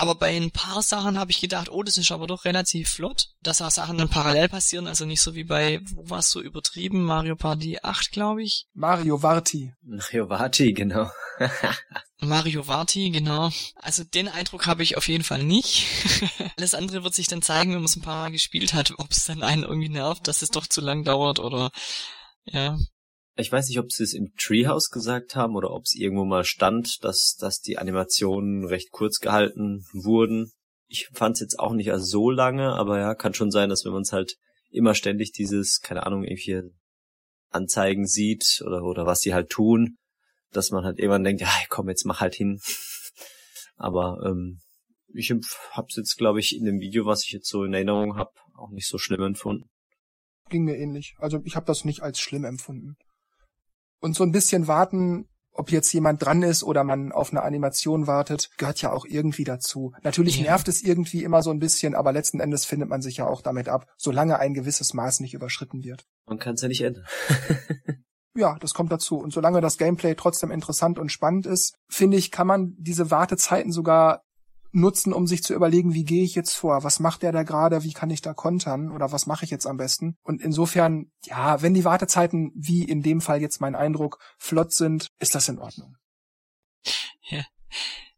Aber bei ein paar Sachen habe ich gedacht, oh, das ist aber doch relativ flott, dass auch Sachen dann parallel passieren, also nicht so wie bei, wo war es so übertrieben, Mario Party 8, glaube ich. Mario Varti. Mario Varti, genau. Mario Varti, genau. Also den Eindruck habe ich auf jeden Fall nicht. Alles andere wird sich dann zeigen, wenn man es ein paar Mal gespielt hat, ob es dann einen irgendwie nervt, dass es doch zu lang dauert oder ja. Ich weiß nicht, ob sie es im Treehouse gesagt haben oder ob es irgendwo mal stand, dass, dass die Animationen recht kurz gehalten wurden. Ich fand es jetzt auch nicht als so lange, aber ja, kann schon sein, dass wenn man es halt immer ständig dieses, keine Ahnung, irgendwie Anzeigen sieht oder, oder was die halt tun, dass man halt irgendwann denkt, ja, komm, jetzt mach halt hin. aber ähm, ich hab's jetzt, glaube ich, in dem Video, was ich jetzt so in Erinnerung habe, auch nicht so schlimm empfunden. Ging mir ähnlich. Also ich habe das nicht als schlimm empfunden. Und so ein bisschen warten, ob jetzt jemand dran ist oder man auf eine Animation wartet, gehört ja auch irgendwie dazu. Natürlich ja. nervt es irgendwie immer so ein bisschen, aber letzten Endes findet man sich ja auch damit ab, solange ein gewisses Maß nicht überschritten wird. Man kann es ja nicht ändern. ja, das kommt dazu. Und solange das Gameplay trotzdem interessant und spannend ist, finde ich, kann man diese Wartezeiten sogar nutzen, um sich zu überlegen, wie gehe ich jetzt vor? Was macht der da gerade? Wie kann ich da kontern? Oder was mache ich jetzt am besten? Und insofern, ja, wenn die Wartezeiten, wie in dem Fall jetzt mein Eindruck, flott sind, ist das in Ordnung. Ja.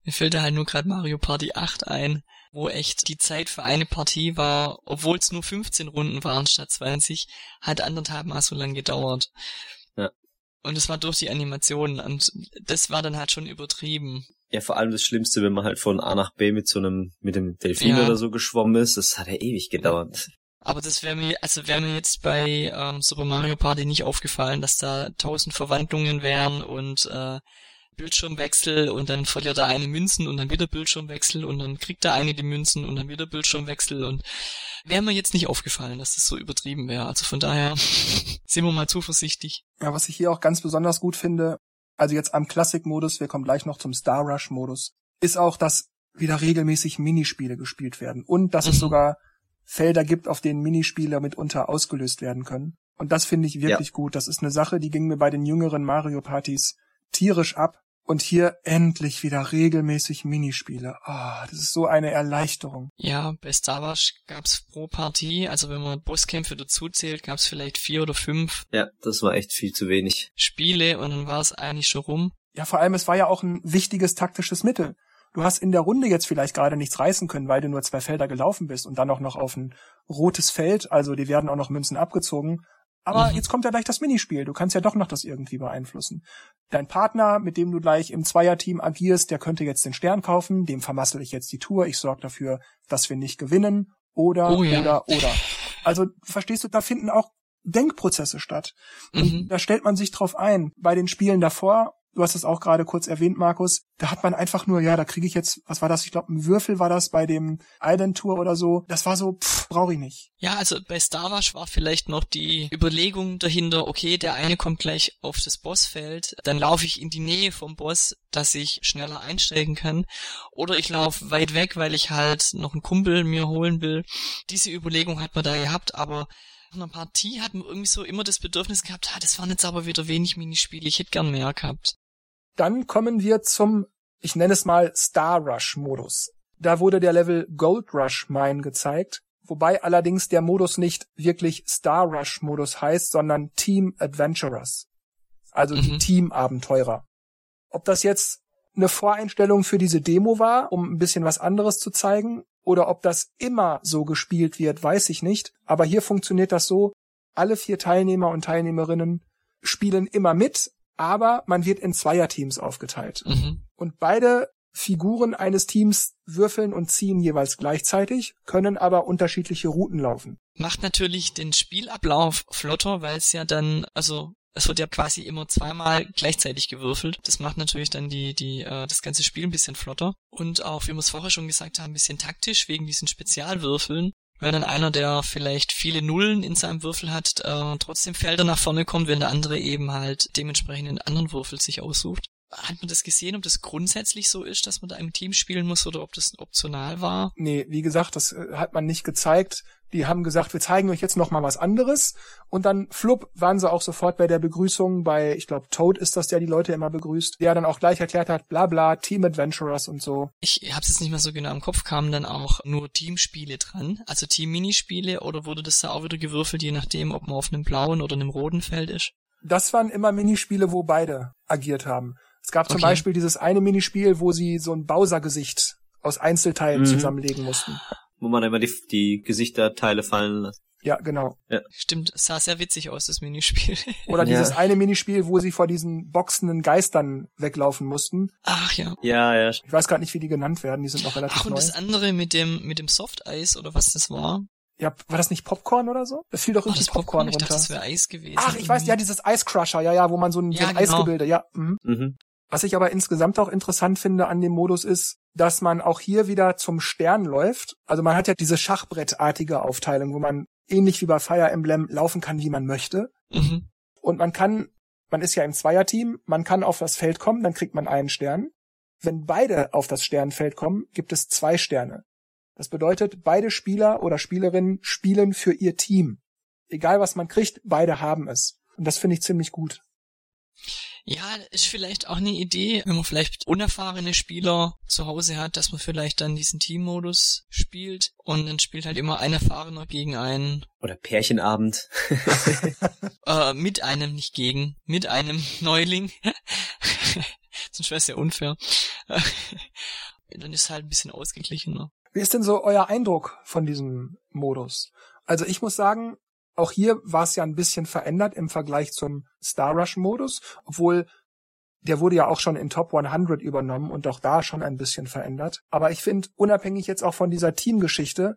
Mir fällt da halt nur gerade Mario Party 8 ein, wo echt die Zeit für eine Partie war, obwohl es nur 15 Runden waren statt 20, hat anderthalb Mal so lang gedauert. Ja. Und es war durch die Animationen und das war dann halt schon übertrieben. Ja, vor allem das Schlimmste, wenn man halt von A nach B mit so einem, mit dem Delfin ja. oder so geschwommen ist, das hat ja ewig gedauert. Aber das wäre mir, also wäre mir jetzt bei ähm, Super Mario Party nicht aufgefallen, dass da tausend Verwandlungen wären und äh, Bildschirmwechsel und dann verliert er eine Münzen und dann wieder Bildschirmwechsel und dann kriegt er eine die Münzen und dann wieder Bildschirmwechsel und wäre mir jetzt nicht aufgefallen, dass das so übertrieben wäre. Also von daher sind wir mal zuversichtlich. Ja, was ich hier auch ganz besonders gut finde, also jetzt am Classic-Modus, wir kommen gleich noch zum Star Rush-Modus, ist auch, dass wieder regelmäßig Minispiele gespielt werden und dass mhm. es sogar Felder gibt, auf denen Minispiele mitunter ausgelöst werden können. Und das finde ich wirklich ja. gut. Das ist eine Sache, die ging mir bei den jüngeren Mario-Partys tierisch ab. Und hier endlich wieder regelmäßig Minispiele. Ah, oh, das ist so eine Erleichterung. Ja, bei Star Wars gab's pro Partie, also wenn man Bosskämpfe dazu zählt, gab's vielleicht vier oder fünf. Ja, das war echt viel zu wenig. Spiele und dann war es eigentlich schon rum. Ja, vor allem, es war ja auch ein wichtiges taktisches Mittel. Du hast in der Runde jetzt vielleicht gerade nichts reißen können, weil du nur zwei Felder gelaufen bist und dann auch noch auf ein rotes Feld, also die werden auch noch Münzen abgezogen. Aber mhm. jetzt kommt ja gleich das Minispiel. Du kannst ja doch noch das irgendwie beeinflussen. Dein Partner, mit dem du gleich im Zweierteam agierst, der könnte jetzt den Stern kaufen, dem vermassel ich jetzt die Tour, ich sorge dafür, dass wir nicht gewinnen. Oder, oh, ja. oder, oder. Also, verstehst du, da finden auch Denkprozesse statt. Und mhm. da stellt man sich drauf ein. Bei den Spielen davor du hast es auch gerade kurz erwähnt, Markus, da hat man einfach nur, ja, da kriege ich jetzt, was war das? Ich glaube, ein Würfel war das bei dem Island Tour oder so. Das war so, pff, brauche ich nicht. Ja, also bei Star Wars war vielleicht noch die Überlegung dahinter, okay, der eine kommt gleich auf das Bossfeld, dann laufe ich in die Nähe vom Boss, dass ich schneller einsteigen kann. Oder ich laufe weit weg, weil ich halt noch einen Kumpel mir holen will. Diese Überlegung hat man da gehabt, aber einer Partie hat man irgendwie so immer das Bedürfnis gehabt, ah, das waren jetzt aber wieder wenig Minispiele, ich hätte gern mehr gehabt. Dann kommen wir zum, ich nenne es mal Star Rush Modus. Da wurde der Level Gold Rush Mine gezeigt, wobei allerdings der Modus nicht wirklich Star Rush Modus heißt, sondern Team Adventurers. Also mhm. die Teamabenteurer. Ob das jetzt eine Voreinstellung für diese Demo war, um ein bisschen was anderes zu zeigen, oder ob das immer so gespielt wird, weiß ich nicht. Aber hier funktioniert das so, alle vier Teilnehmer und Teilnehmerinnen spielen immer mit, aber man wird in Zweierteams aufgeteilt. Mhm. Und beide Figuren eines Teams würfeln und ziehen jeweils gleichzeitig, können aber unterschiedliche Routen laufen. Macht natürlich den Spielablauf flotter, weil es ja dann, also es wird ja quasi immer zweimal gleichzeitig gewürfelt. Das macht natürlich dann die, die, äh, das ganze Spiel ein bisschen flotter. Und auch, wie wir es vorher schon gesagt haben, ein bisschen taktisch wegen diesen Spezialwürfeln. Weil dann einer, der vielleicht viele Nullen in seinem Würfel hat, äh, trotzdem Felder nach vorne kommt, wenn der andere eben halt dementsprechend einen anderen Würfel sich aussucht. Hat man das gesehen, ob das grundsätzlich so ist, dass man da im Team spielen muss oder ob das optional war? Nee, wie gesagt, das äh, hat man nicht gezeigt. Die haben gesagt, wir zeigen euch jetzt noch mal was anderes. Und dann flupp waren sie auch sofort bei der Begrüßung bei, ich glaube, Toad ist das, der die Leute immer begrüßt, der dann auch gleich erklärt hat, bla bla, Team Adventurers und so. Ich hab's jetzt nicht mehr so genau im Kopf, kamen dann auch nur Teamspiele dran, also Team-Minispiele, oder wurde das da auch wieder gewürfelt, je nachdem, ob man auf einem blauen oder einem roten Feld ist? Das waren immer Minispiele, wo beide agiert haben. Es gab zum okay. Beispiel dieses eine Minispiel, wo sie so ein Bowser-Gesicht aus Einzelteilen mhm. zusammenlegen mussten wo man immer die, die Gesichterteile fallen lässt. Ja, genau. Ja. Stimmt, es sah sehr witzig aus, das Minispiel. Oder dieses ja. eine Minispiel, wo sie vor diesen boxenden Geistern weglaufen mussten. Ach ja. Ja, ja. Ich weiß gerade nicht, wie die genannt werden, die sind noch relativ Ach, und neu. das andere mit dem, mit dem Softeis oder was das war? Ja, war das nicht Popcorn oder so? Das fiel doch irgendwie Popcorn, Popcorn ich runter. Dachte, das wäre Eis gewesen. Ach, ich weiß, ja, dieses Ice Crusher, ja, ja, wo man so ein, ja, so ein genau. Eisgebilde, ja. Mhm. Mhm. Was ich aber insgesamt auch interessant finde an dem Modus ist, dass man auch hier wieder zum Stern läuft. Also man hat ja diese Schachbrettartige Aufteilung, wo man ähnlich wie bei Fire Emblem laufen kann, wie man möchte. Mhm. Und man kann, man ist ja im Zweierteam, man kann auf das Feld kommen, dann kriegt man einen Stern. Wenn beide auf das Sternfeld kommen, gibt es zwei Sterne. Das bedeutet, beide Spieler oder Spielerinnen spielen für ihr Team. Egal was man kriegt, beide haben es. Und das finde ich ziemlich gut. Ja, ist vielleicht auch eine Idee, wenn man vielleicht unerfahrene Spieler zu Hause hat, dass man vielleicht dann diesen Teammodus spielt und dann spielt halt immer ein Erfahrener gegen einen. Oder Pärchenabend. äh, mit einem, nicht gegen, mit einem Neuling. Sonst wäre es ja unfair. dann ist halt ein bisschen ausgeglichener. Wie ist denn so euer Eindruck von diesem Modus? Also ich muss sagen, auch hier war es ja ein bisschen verändert im Vergleich zum Star Rush Modus, obwohl der wurde ja auch schon in Top 100 übernommen und auch da schon ein bisschen verändert. Aber ich finde, unabhängig jetzt auch von dieser Teamgeschichte,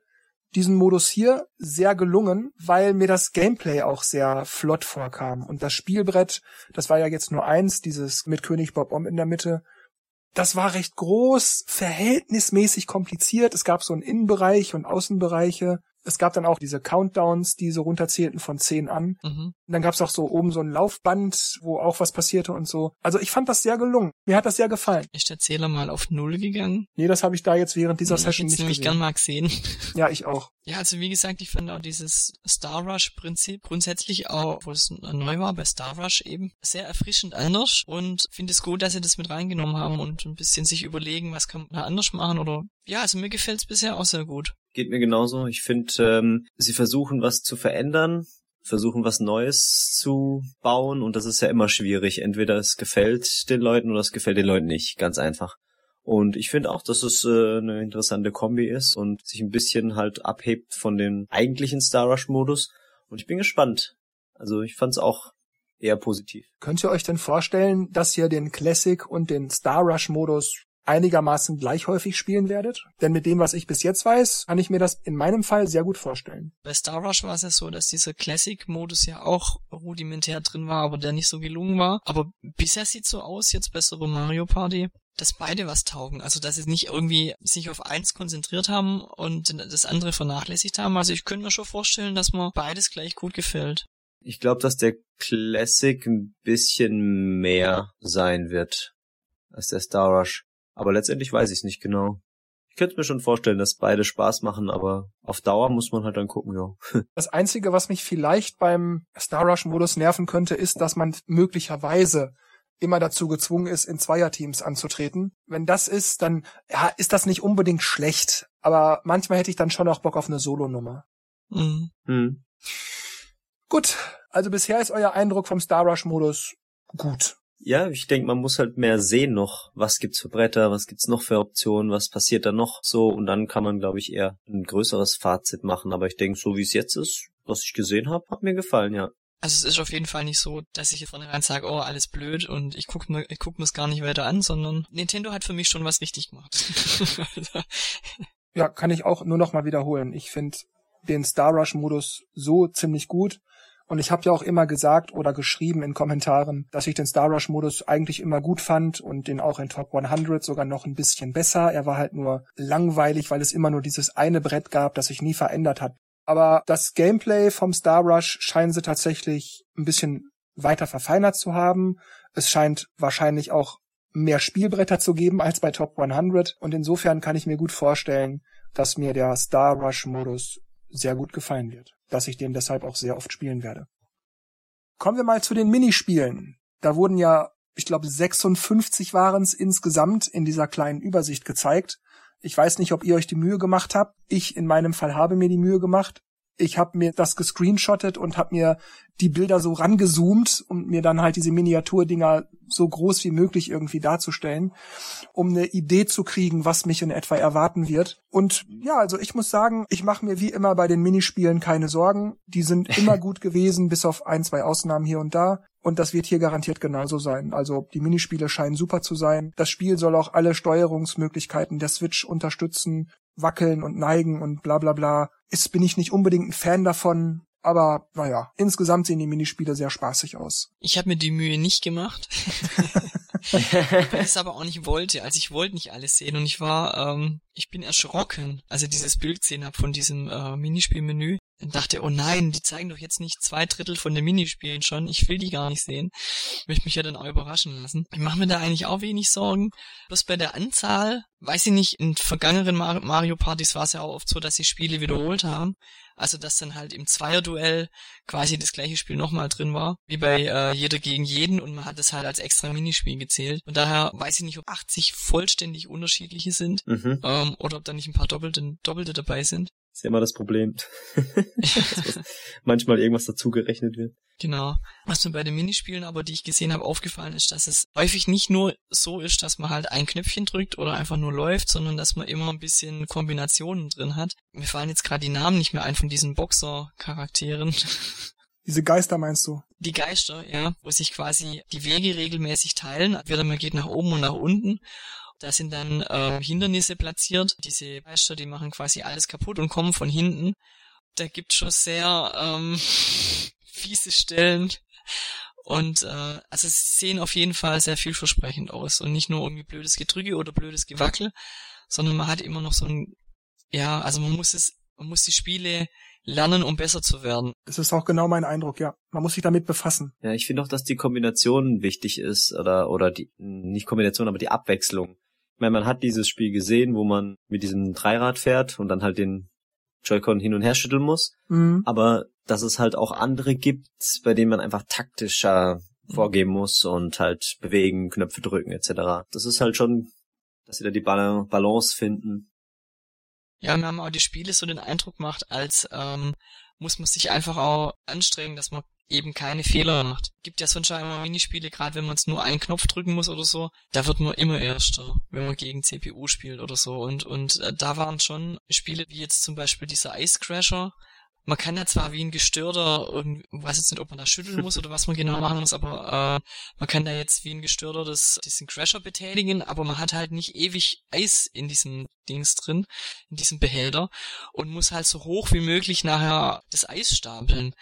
diesen Modus hier sehr gelungen, weil mir das Gameplay auch sehr flott vorkam. Und das Spielbrett, das war ja jetzt nur eins, dieses mit König Bob Om in der Mitte, das war recht groß, verhältnismäßig kompliziert. Es gab so einen Innenbereich und Außenbereiche es gab dann auch diese Countdowns, die so runterzählten von 10 an. Mhm. Und dann gab es auch so oben so ein Laufband, wo auch was passierte und so. Also ich fand das sehr gelungen. Mir hat das sehr gefallen. Ist der Zähler mal auf Null gegangen? Nee, das habe ich da jetzt während dieser ich Session nicht nämlich gesehen. gern mal sehen. Ja, ich auch. Ja, also wie gesagt, ich fand auch dieses Star Rush Prinzip grundsätzlich auch, wo es neu war bei Star Rush eben, sehr erfrischend anders und finde es gut, dass sie das mit reingenommen haben und ein bisschen sich überlegen, was kann man da anders machen oder ja, also mir gefällt es bisher auch sehr gut. Geht mir genauso. Ich finde, ähm, sie versuchen was zu verändern, versuchen was Neues zu bauen und das ist ja immer schwierig. Entweder es gefällt den Leuten oder es gefällt den Leuten nicht. Ganz einfach. Und ich finde auch, dass es äh, eine interessante Kombi ist und sich ein bisschen halt abhebt von dem eigentlichen Star Rush Modus. Und ich bin gespannt. Also ich fand es auch eher positiv. Könnt ihr euch denn vorstellen, dass ihr den Classic und den Star Rush Modus einigermaßen gleich häufig spielen werdet. Denn mit dem, was ich bis jetzt weiß, kann ich mir das in meinem Fall sehr gut vorstellen. Bei Star Rush war es ja so, dass dieser Classic-Modus ja auch rudimentär drin war, aber der nicht so gelungen war. Aber bisher sieht so aus, jetzt bei Super Mario Party, dass beide was taugen. Also dass sie nicht irgendwie sich auf eins konzentriert haben und das andere vernachlässigt haben. Also ich könnte mir schon vorstellen, dass mir beides gleich gut gefällt. Ich glaube, dass der Classic ein bisschen mehr sein wird als der Star Rush. Aber letztendlich weiß ich es nicht genau. Ich könnte mir schon vorstellen, dass beide Spaß machen, aber auf Dauer muss man halt dann gucken, ja. Das Einzige, was mich vielleicht beim Star Rush-Modus nerven könnte, ist, dass man möglicherweise immer dazu gezwungen ist, in Zweierteams anzutreten. Wenn das ist, dann ja, ist das nicht unbedingt schlecht. Aber manchmal hätte ich dann schon auch Bock auf eine Solo-Nummer. Mhm. Mhm. Gut, also bisher ist euer Eindruck vom Star Rush-Modus gut. Ja, ich denke, man muss halt mehr sehen noch, was gibt's für Bretter, was gibt's noch für Optionen, was passiert da noch so und dann kann man, glaube ich, eher ein größeres Fazit machen. Aber ich denke, so wie es jetzt ist, was ich gesehen habe, hat mir gefallen, ja. Also es ist auf jeden Fall nicht so, dass ich jetzt vornherein sage, oh, alles blöd und ich guck mir, ich guck mir's gar nicht weiter an, sondern Nintendo hat für mich schon was richtig gemacht. ja, kann ich auch nur noch mal wiederholen. Ich finde den Star Rush Modus so ziemlich gut. Und ich habe ja auch immer gesagt oder geschrieben in Kommentaren, dass ich den Star Rush Modus eigentlich immer gut fand und den auch in Top 100 sogar noch ein bisschen besser. Er war halt nur langweilig, weil es immer nur dieses eine Brett gab, das sich nie verändert hat. Aber das Gameplay vom Star Rush scheinen sie tatsächlich ein bisschen weiter verfeinert zu haben. Es scheint wahrscheinlich auch mehr Spielbretter zu geben als bei Top 100 und insofern kann ich mir gut vorstellen, dass mir der Star Rush Modus sehr gut gefallen wird, dass ich den deshalb auch sehr oft spielen werde. Kommen wir mal zu den Minispielen. Da wurden ja, ich glaube, 56 waren es insgesamt in dieser kleinen Übersicht gezeigt. Ich weiß nicht, ob ihr euch die Mühe gemacht habt. Ich in meinem Fall habe mir die Mühe gemacht ich habe mir das gescreenshottet und habe mir die Bilder so rangezoomt und mir dann halt diese Miniaturdinger so groß wie möglich irgendwie darzustellen, um eine Idee zu kriegen, was mich in etwa erwarten wird. Und ja, also ich muss sagen, ich mache mir wie immer bei den Minispielen keine Sorgen. Die sind immer gut gewesen, bis auf ein, zwei Ausnahmen hier und da. Und das wird hier garantiert genauso sein. Also die Minispiele scheinen super zu sein. Das Spiel soll auch alle Steuerungsmöglichkeiten der Switch unterstützen wackeln und neigen und bla bla bla. Ist, bin ich nicht unbedingt ein Fan davon, aber naja, insgesamt sehen die Minispiele sehr spaßig aus. Ich habe mir die Mühe nicht gemacht. weil ich es aber auch nicht wollte. Also ich wollte nicht alles sehen und ich war, ähm, ich bin erschrocken, als ich dieses Bild gesehen habe von diesem äh, Minispielmenü. Dann dachte, oh nein, die zeigen doch jetzt nicht zwei Drittel von den Minispielen schon. Ich will die gar nicht sehen. Ich möchte mich ja dann auch überraschen lassen. Ich mache mir da eigentlich auch wenig Sorgen. Bloß bei der Anzahl, weiß ich nicht, in vergangenen Mario Partys war es ja auch oft so, dass sie Spiele wiederholt haben. Also dass dann halt im Zweierduell quasi das gleiche Spiel nochmal drin war, wie bei äh, jeder gegen jeden und man hat es halt als extra Minispiel gezählt. Und daher weiß ich nicht, ob 80 vollständig unterschiedliche sind mhm. ähm, oder ob da nicht ein paar Doppelte, Doppelte dabei sind. Das ist ja immer das Problem. manchmal irgendwas dazugerechnet wird. Genau. Was mir bei den Minispielen aber, die ich gesehen habe, aufgefallen ist, dass es häufig nicht nur so ist, dass man halt ein Knöpfchen drückt oder einfach nur läuft, sondern dass man immer ein bisschen Kombinationen drin hat. Mir fallen jetzt gerade die Namen nicht mehr ein von diesen Boxer-Charakteren. Diese Geister meinst du? Die Geister, ja, wo sich quasi die Wege regelmäßig teilen. Entweder man geht nach oben und nach unten da sind dann äh, Hindernisse platziert. Diese Geister, die machen quasi alles kaputt und kommen von hinten. Da gibt schon sehr ähm, fiese Stellen. Und äh, also sie sehen auf jeden Fall sehr vielversprechend aus. Und nicht nur irgendwie blödes Gedrücke oder blödes Gewackel, sondern man hat immer noch so ein, ja, also man muss es, man muss die Spiele lernen, um besser zu werden. Das ist auch genau mein Eindruck, ja. Man muss sich damit befassen. Ja, ich finde auch, dass die Kombination wichtig ist, oder, oder die, nicht Kombination, aber die Abwechslung. Meine, man hat dieses Spiel gesehen, wo man mit diesem Dreirad fährt und dann halt den Joy-Con hin und her schütteln muss. Mhm. Aber dass es halt auch andere gibt, bei denen man einfach taktischer vorgeben muss und halt bewegen, Knöpfe drücken etc. Das ist halt schon, dass sie da die Balance finden. Ja, wir haben auch die Spiele so den Eindruck gemacht, als ähm, muss man sich einfach auch anstrengen, dass man eben keine Fehler macht. Gibt ja sonst immer Minispiele, gerade wenn man es nur einen Knopf drücken muss oder so, da wird man immer Erster, wenn man gegen CPU spielt oder so. Und, und äh, da waren schon Spiele wie jetzt zum Beispiel dieser Ice Crasher, man kann ja zwar wie ein Gestörter, und weiß jetzt nicht, ob man da schütteln muss oder was man genau machen muss, aber äh, man kann da jetzt wie ein Gestörter das, diesen Crasher betätigen, aber man hat halt nicht ewig Eis in diesem Dings drin, in diesem Behälter und muss halt so hoch wie möglich nachher das Eis stapeln.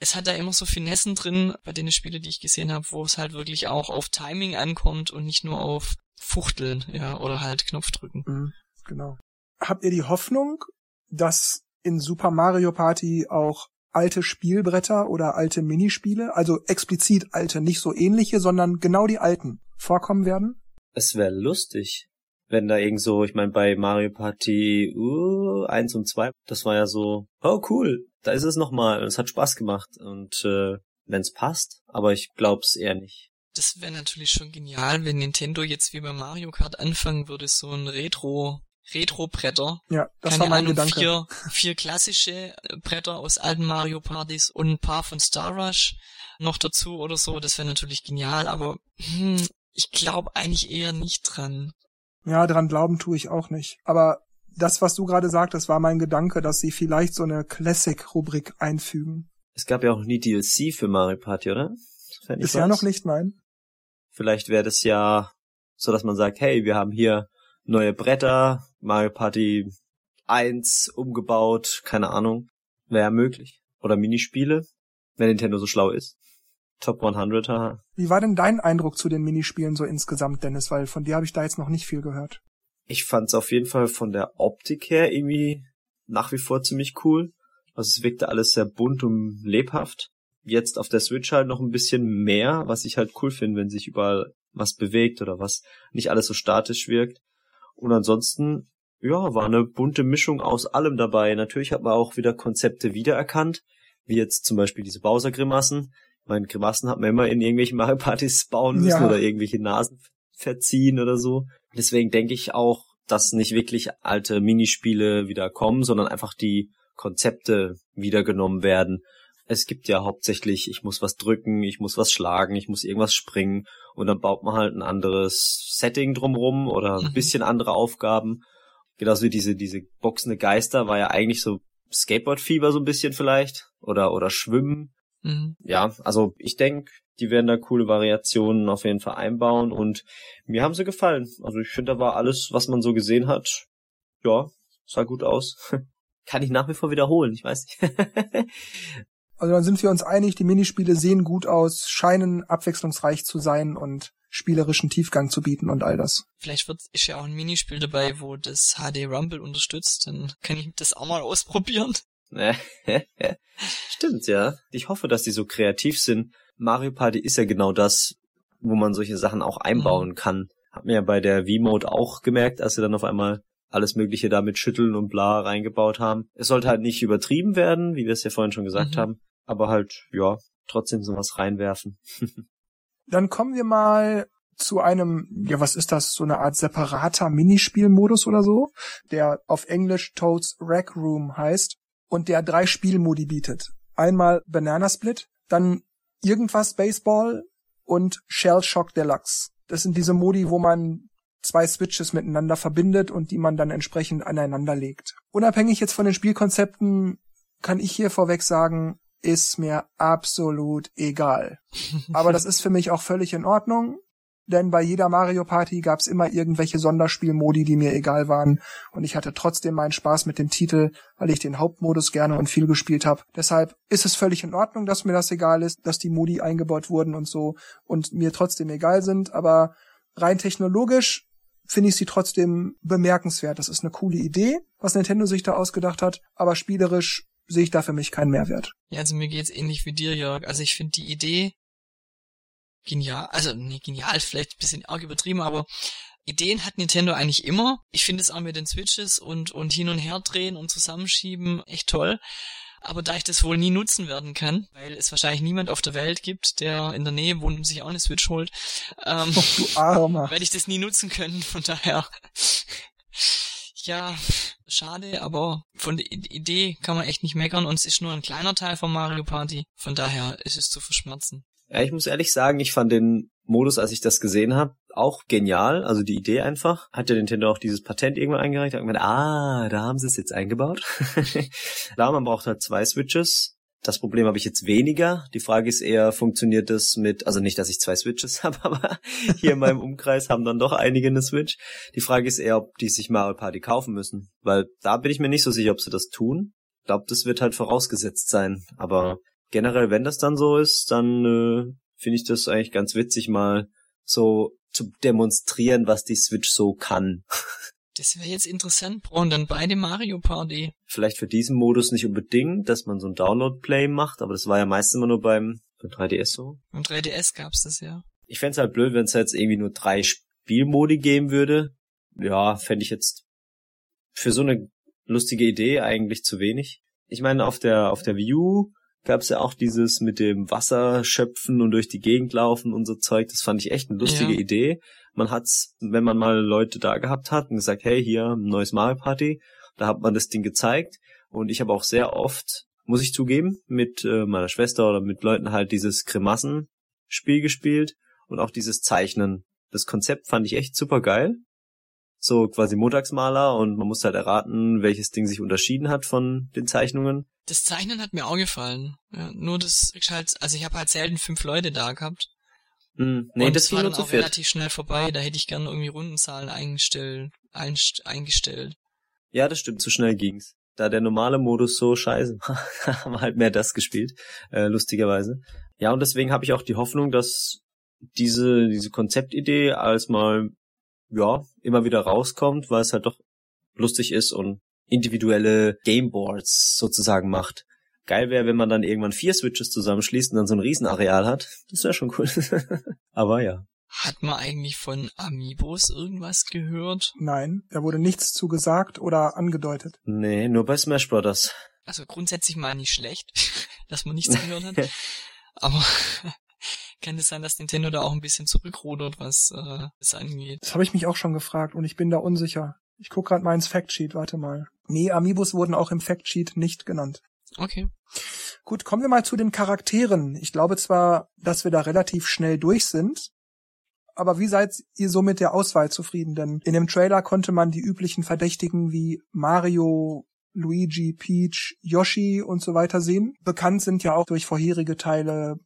Es hat da immer so Finessen drin bei den Spielen, die ich gesehen habe, wo es halt wirklich auch auf Timing ankommt und nicht nur auf Fuchteln, ja, oder halt Knopfdrücken. Mhm, genau. Habt ihr die Hoffnung, dass in Super Mario Party auch alte Spielbretter oder alte Minispiele, also explizit alte, nicht so ähnliche, sondern genau die alten vorkommen werden? Es wäre lustig, wenn da irgend so, ich meine, bei Mario Party uh, 1 und 2, das war ja so, oh cool, da ist es nochmal, es hat Spaß gemacht und äh, wenn es passt, aber ich glaub's eher nicht. Das wäre natürlich schon genial, wenn Nintendo jetzt wie bei Mario Kart anfangen würde, so ein Retro Retro-Bretter. Ja, das Keine war mein Ahnung, Gedanke. Vier, vier klassische äh, Bretter aus alten Mario Partys und ein paar von Star Rush noch dazu oder so. Das wäre natürlich genial, aber hm, ich glaube eigentlich eher nicht dran. Ja, dran glauben tue ich auch nicht. Aber das, was du gerade sagtest, war mein Gedanke, dass sie vielleicht so eine Classic-Rubrik einfügen. Es gab ja auch nie DLC für Mario Party, oder? Ist ja noch nicht, nein. Vielleicht wäre das ja so, dass man sagt, hey, wir haben hier neue Bretter, Mario Party 1 umgebaut, keine Ahnung. Wäre möglich. Oder Minispiele, wenn Nintendo so schlau ist. Top 100, haha. Wie war denn dein Eindruck zu den Minispielen so insgesamt, Dennis? Weil von dir habe ich da jetzt noch nicht viel gehört. Ich fand's auf jeden Fall von der Optik her irgendwie nach wie vor ziemlich cool. Also es wirkte alles sehr bunt und lebhaft. Jetzt auf der Switch halt noch ein bisschen mehr, was ich halt cool finde, wenn sich überall was bewegt oder was nicht alles so statisch wirkt. Und ansonsten, ja, war eine bunte Mischung aus allem dabei. Natürlich hat man auch wieder Konzepte wiedererkannt, wie jetzt zum Beispiel diese Bowser-Grimassen. Ich meine, Grimassen hat man immer in irgendwelchen Mario-Partys bauen müssen Ja. oder irgendwelche Nasen verziehen oder so. Deswegen denke ich auch, dass nicht wirklich alte Minispiele wieder kommen, sondern einfach die Konzepte wiedergenommen werden. Es gibt ja hauptsächlich, ich muss was drücken, ich muss was schlagen, ich muss irgendwas springen und dann baut man halt ein anderes Setting drumrum oder ein Mhm. bisschen andere Aufgaben. Genauso wie diese, diese boxende Geister war ja eigentlich so Skateboard-Fieber so ein bisschen vielleicht oder, oder Schwimmen Mhm. ja, also ich denke, die werden da coole Variationen auf jeden Fall einbauen und mir haben sie gefallen. Also ich finde, da war alles, was man so gesehen hat, ja, sah gut aus. Kann ich nach wie vor wiederholen, ich weiß nicht. Also dann sind wir uns einig, die Minispiele sehen gut aus, scheinen abwechslungsreich zu sein und spielerischen Tiefgang zu bieten und all das. Vielleicht wird, ist ja auch ein Minispiel dabei, wo das HD Rumble unterstützt. Dann kann ich das auch mal ausprobieren. Stimmt, ja. Ich hoffe, dass die so kreativ sind. Mario Party ist ja genau das, wo man solche Sachen auch einbauen kann. Hat mir ja bei der V-Mode auch gemerkt, als sie dann auf einmal alles Mögliche da mit Schütteln und bla reingebaut haben. Es sollte halt nicht übertrieben werden, wie wir es ja vorhin schon gesagt Mhm. haben, aber halt, ja, trotzdem sowas reinwerfen. Dann kommen wir mal zu einem, ja, was ist das, so eine Art separater Minispielmodus oder so, der auf Englisch Toads Rec Room heißt und der drei Spielmodi bietet. Einmal Banana Split, dann irgendwas Baseball und Shell Shock Deluxe. Das sind diese Modi, wo man zwei Switches miteinander verbindet und die man dann entsprechend aneinander legt. Unabhängig jetzt von den Spielkonzepten kann ich hier vorweg sagen, ist mir absolut egal. Aber das ist für mich auch völlig in Ordnung, denn bei jeder Mario Party gab's immer irgendwelche Sonderspielmodi, die mir egal waren und ich hatte trotzdem meinen Spaß mit dem Titel, weil ich den Hauptmodus gerne und viel gespielt habe. Deshalb ist es völlig in Ordnung, dass mir das egal ist, dass die Modi eingebaut wurden und so und mir trotzdem egal sind, aber rein technologisch finde ich sie trotzdem bemerkenswert. Das ist eine coole Idee, was Nintendo sich da ausgedacht hat, aber spielerisch sehe ich da für mich keinen Mehrwert. Ja, also mir geht's ähnlich wie dir, Jörg. Also ich finde die Idee genial. Also, nee, genial vielleicht ein bisschen arg übertrieben, aber Ideen hat Nintendo eigentlich immer. Ich finde es auch mit den Switches und, und hin und her drehen und zusammenschieben echt toll. Aber da ich das wohl nie nutzen werden kann, weil es wahrscheinlich niemand auf der Welt gibt, der in der Nähe wohnt und sich auch eine Switch holt, ähm, Du Armer. werde ich das nie nutzen können. Von daher, ja, schade, aber von der Idee kann man echt nicht meckern und es ist nur ein kleiner Teil von Mario Party. Von daher ist es zu verschmerzen. Ja, ich muss ehrlich sagen, ich fand den Modus, als ich das gesehen habe, auch genial. Also die Idee einfach. Hat der Nintendo auch dieses Patent irgendwann eingereicht? Hat gemeint, ah, da haben sie es jetzt eingebaut. Klar, man braucht halt zwei Switches. Das Problem habe ich jetzt weniger. Die Frage ist eher, funktioniert das mit, also nicht, dass ich zwei Switches habe, aber hier in meinem Umkreis haben dann doch einige eine Switch. Die Frage ist eher, ob die sich Mario Party kaufen müssen. Weil da bin ich mir nicht so sicher, ob sie das tun. Ich glaube, das wird halt vorausgesetzt sein. Aber generell, wenn das dann so ist, dann äh, finde ich das eigentlich ganz witzig, mal so zu demonstrieren, was die Switch so kann. Das wäre jetzt interessant, brauchen dann beide Mario Party. Vielleicht für diesen Modus nicht unbedingt, dass man so ein Download-Play macht, aber das war ja meist immer nur beim, beim 3DS so. Beim 3DS gab's das ja. Ich fänd's halt blöd, wenn es jetzt irgendwie nur drei Spielmodi geben würde. Ja, fände ich jetzt für so eine lustige Idee eigentlich zu wenig. Ich meine, auf der, auf der Wii U gab's ja auch dieses mit dem Wasser schöpfen und durch die Gegend laufen und so Zeug. Das fand ich echt eine lustige Ja. Idee. Man hat's, wenn man mal Leute da gehabt hat und gesagt, hey, hier, ein neues Mario Party, da hat man das Ding gezeigt. Und ich habe auch sehr oft, muss ich zugeben, mit äh, meiner Schwester oder mit Leuten halt dieses Grimassen-Spiel gespielt und auch dieses Zeichnen. Das Konzept fand ich echt super geil. So quasi Montagsmaler und man muss halt erraten, welches Ding sich unterschieden hat von den Zeichnungen. Das Zeichnen hat mir auch gefallen. Ja, nur das ist halt, also ich habe halt selten fünf Leute da gehabt. Hm, nee, und das ging war nur zu auch viert. relativ schnell vorbei. Da hätte ich gerne irgendwie Rundenzahlen eingestellt, eingestellt. Ja, das stimmt, zu schnell ging's. Da der normale Modus so scheiße war, haben wir halt mehr das gespielt, äh, lustigerweise. Ja, und deswegen habe ich auch die Hoffnung, dass diese, diese Konzeptidee als mal, ja, immer wieder rauskommt, weil es halt doch lustig ist und individuelle Gameboards sozusagen macht. Geil wäre, wenn man dann irgendwann vier Switches zusammenschließt und dann so ein Riesenareal hat. Das wäre schon cool. Aber ja. Hat man eigentlich von Amiibos irgendwas gehört? Nein, da wurde nichts zu gesagt oder angedeutet. Nee, nur bei Smash Brothers. Also grundsätzlich mal nicht schlecht, dass man nichts gehört hat. Aber kann es sein, dass Nintendo da auch ein bisschen zurückrudert, was äh, das angeht? Das habe ich mich auch schon gefragt und ich bin da unsicher. Ich guck gerade mal ins Factsheet, warte mal. Nee, Amiibos wurden auch im Factsheet nicht genannt. Okay. Gut, kommen wir mal zu den Charakteren. Ich glaube zwar, dass wir da relativ schnell durch sind, aber wie seid ihr so mit der Auswahl zufrieden? Denn in dem Trailer konnte man die üblichen Verdächtigen wie Mario, Luigi, Peach, Yoshi und so weiter sehen. Bekannt sind ja auch durch vorherige Teile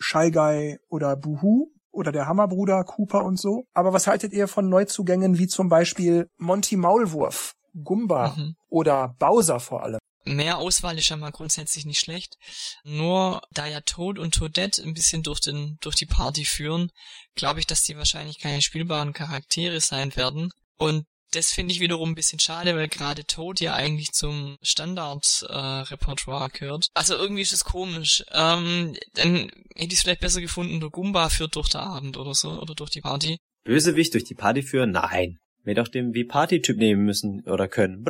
Shy Guy oder Boohoo oder der Hammerbruder, Cooper und so. Aber was haltet ihr von Neuzugängen wie zum Beispiel Monty Maulwurf, Gumba Mhm. oder Bowser vor allem? Mehr Auswahl ist ja mal grundsätzlich nicht schlecht. Nur da ja Toad und Toadette ein bisschen durch den durch die Party führen, glaube ich, dass die wahrscheinlich keine spielbaren Charaktere sein werden. Und das finde ich wiederum ein bisschen schade, weil gerade Toad ja eigentlich zum Standard-Repertoire äh, Repertoire gehört. Also irgendwie ist es komisch. Ähm, dann hätte ich es vielleicht besser gefunden, der Gumba führt durch den Abend oder so oder durch die Party. Bösewicht durch die Party führen? Nein. Wir doch den wie Party-Typ nehmen müssen oder können.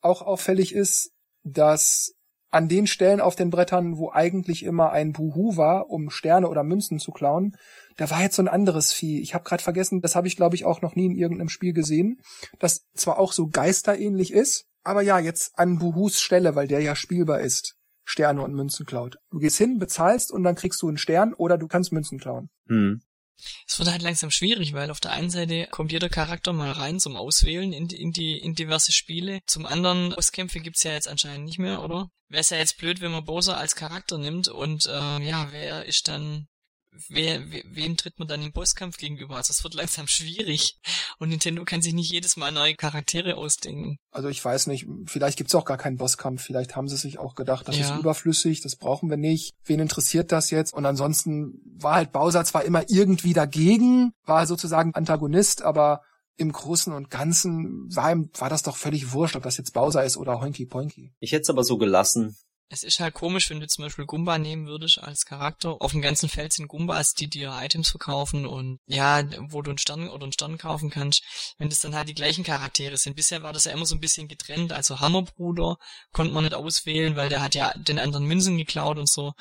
auch auffällig ist, dass an den Stellen auf den Brettern, wo eigentlich immer ein Buhu war, um Sterne oder Münzen zu klauen, da war jetzt so ein anderes Vieh. Ich habe gerade vergessen, das habe ich glaube ich auch noch nie in irgendeinem Spiel gesehen, das zwar auch so geisterähnlich ist, aber ja, jetzt an Buhus Stelle, weil der ja spielbar ist, Sterne und Münzen klaut. Du gehst hin, bezahlst und dann kriegst du einen Stern oder du kannst Münzen klauen. Hm. Es wird halt langsam schwierig, weil auf der einen Seite kommt jeder Charakter mal rein zum Auswählen in, die- in die in diverse Spiele. Zum anderen Bosskämpfe gibt's ja jetzt anscheinend nicht mehr, oder? Wäre es ja jetzt blöd, wenn man Bowser als Charakter nimmt und äh, ja, wer ist dann wer, we, wem tritt man dann im Bosskampf gegenüber? Also es wird langsam schwierig und Nintendo kann sich nicht jedes Mal neue Charaktere ausdenken. Also ich weiß nicht, vielleicht gibt's auch gar keinen Bosskampf. Vielleicht haben sie sich auch gedacht, das Ja. ist überflüssig, das brauchen wir nicht. Wen interessiert das jetzt? Und ansonsten war halt Bowser zwar immer irgendwie dagegen, war sozusagen Antagonist, aber im Großen und Ganzen war, ihm, war das doch völlig wurscht, ob das jetzt Bowser ist oder Hoinky Poinky. Ich hätte es aber so gelassen. Es ist halt komisch, wenn du zum Beispiel Gumba nehmen würdest als Charakter. Auf dem ganzen Feld sind Gumbas, die dir Items verkaufen und ja, wo du einen Stern oder einen Stern kaufen kannst, wenn das dann halt die gleichen Charaktere sind. Bisher war das ja immer so ein bisschen getrennt. Also Hammerbruder konnte man nicht auswählen, weil der hat ja den anderen Münzen geklaut und so.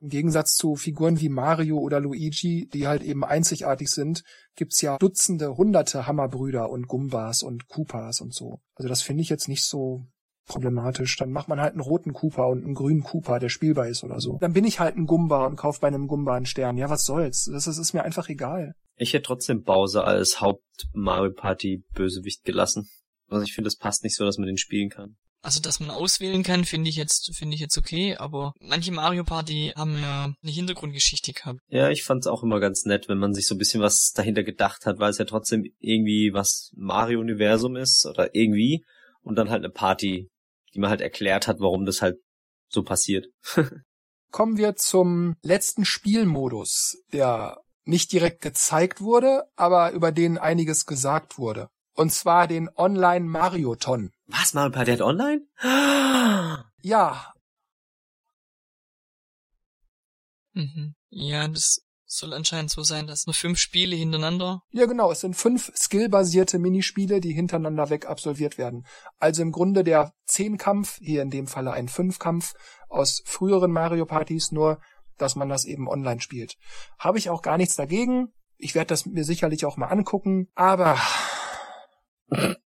Im Gegensatz zu Figuren wie Mario oder Luigi, die halt eben einzigartig sind, gibt's ja Dutzende, hunderte Hammerbrüder und Gumbas und Koopas und so. Also das finde ich jetzt nicht so problematisch. Dann macht man halt einen roten Koopa und einen grünen Koopa, der spielbar ist oder so. Dann bin ich halt ein Gumba und kauf bei einem Gumba einen Stern. Ja, was soll's? Das ist, ist mir einfach egal. Ich hätte trotzdem Bowser als Haupt-Mario Party-Bösewicht gelassen. Also ich finde, das passt nicht so, dass man den spielen kann. Also, dass man auswählen kann, finde ich jetzt, finde ich jetzt okay, aber manche Mario Party haben ja eine Hintergrundgeschichte gehabt. Ja, ich fand's auch immer ganz nett, wenn man sich so ein bisschen was dahinter gedacht hat, weil es ja trotzdem irgendwie was Mario-Universum ist oder irgendwie und dann halt eine Party, die man halt erklärt hat, warum das halt so passiert. Kommen wir zum letzten Spielmodus, der nicht direkt gezeigt wurde, aber über den einiges gesagt wurde. Und zwar den Online Marioton. Was, Mario Party hat online? Ja, Mhm. Ja, das Soll anscheinend so sein, dass nur fünf Spiele hintereinander. Ja, genau. Es sind fünf skillbasierte Minispiele, die hintereinander weg absolviert werden. Also im Grunde der Zehnkampf, hier in dem Falle ein Fünfkampf aus früheren Mario Partys, nur dass man das eben online spielt. Habe ich auch gar nichts dagegen. Ich werde das mir sicherlich auch mal angucken, aber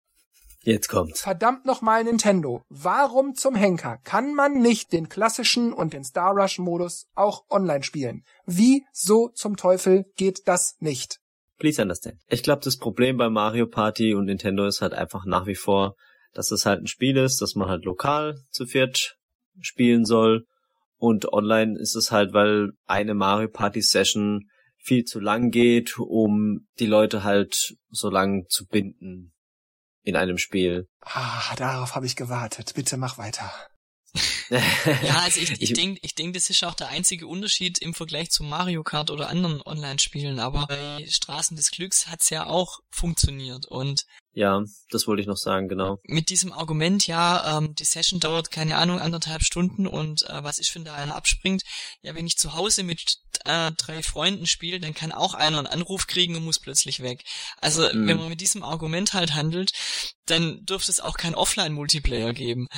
Jetzt kommt's. Verdammt nochmal Nintendo. Warum zum Henker kann man nicht den klassischen und den Star Rush Modus auch online spielen? Wieso zum Teufel geht das nicht? Please understand. Ich glaube, das Problem bei Mario Party und Nintendo ist halt einfach nach wie vor, dass es halt ein Spiel ist, das man halt lokal zu viert spielen soll. Und online ist es halt, weil eine Mario Party Session viel zu lang geht, um die Leute halt so lang zu binden in einem Spiel. Ah, darauf habe ich gewartet. Bitte mach weiter. ja, also ich, ich denke, ich denk, das ist auch der einzige Unterschied im Vergleich zu Mario Kart oder anderen Online-Spielen, aber bei Straßen des Glücks hat's ja auch funktioniert und ja, das wollte ich noch sagen, genau. Mit diesem Argument, ja, ähm, die Session dauert, keine Ahnung, anderthalb Stunden und äh, was ist, wenn da einer abspringt? Ja, wenn ich zu Hause mit äh, drei Freunden spiele, dann kann auch einer einen Anruf kriegen und muss plötzlich weg. Also, mhm. wenn man mit diesem Argument halt handelt, dann dürfte es auch kein Offline-Multiplayer geben.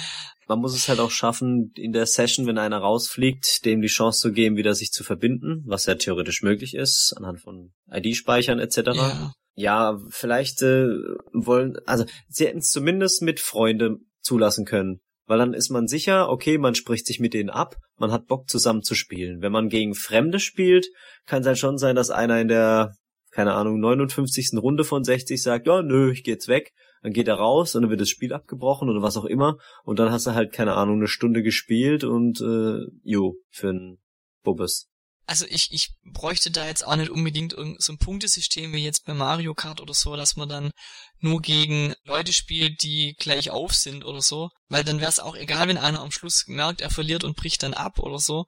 Man muss es halt auch schaffen, in der Session, wenn einer rausfliegt, dem die Chance zu geben, wieder sich zu verbinden, was ja theoretisch möglich ist, anhand von ID-Speichern etc. Ja ja, vielleicht äh, wollen, also sie hätten es zumindest mit Freunde zulassen können. Weil dann ist man sicher, okay, man spricht sich mit denen ab, man hat Bock zusammen zu spielen. Wenn man gegen Fremde spielt, kann es halt schon sein, dass einer in der, keine Ahnung, 59. Runde von 60 sagt, ja, nö, ich geh jetzt weg. Dann geht er raus und dann wird das Spiel abgebrochen oder was auch immer. Und dann hast du halt, keine Ahnung, eine Stunde gespielt und äh, jo, für ein Bubbes also ich, ich bräuchte da jetzt auch nicht unbedingt so ein Punktesystem wie jetzt bei Mario Kart oder so, dass man dann nur gegen Leute spielt, die gleich auf sind oder so. Weil dann wäre es auch egal, wenn einer am Schluss merkt, er verliert und bricht dann ab oder so.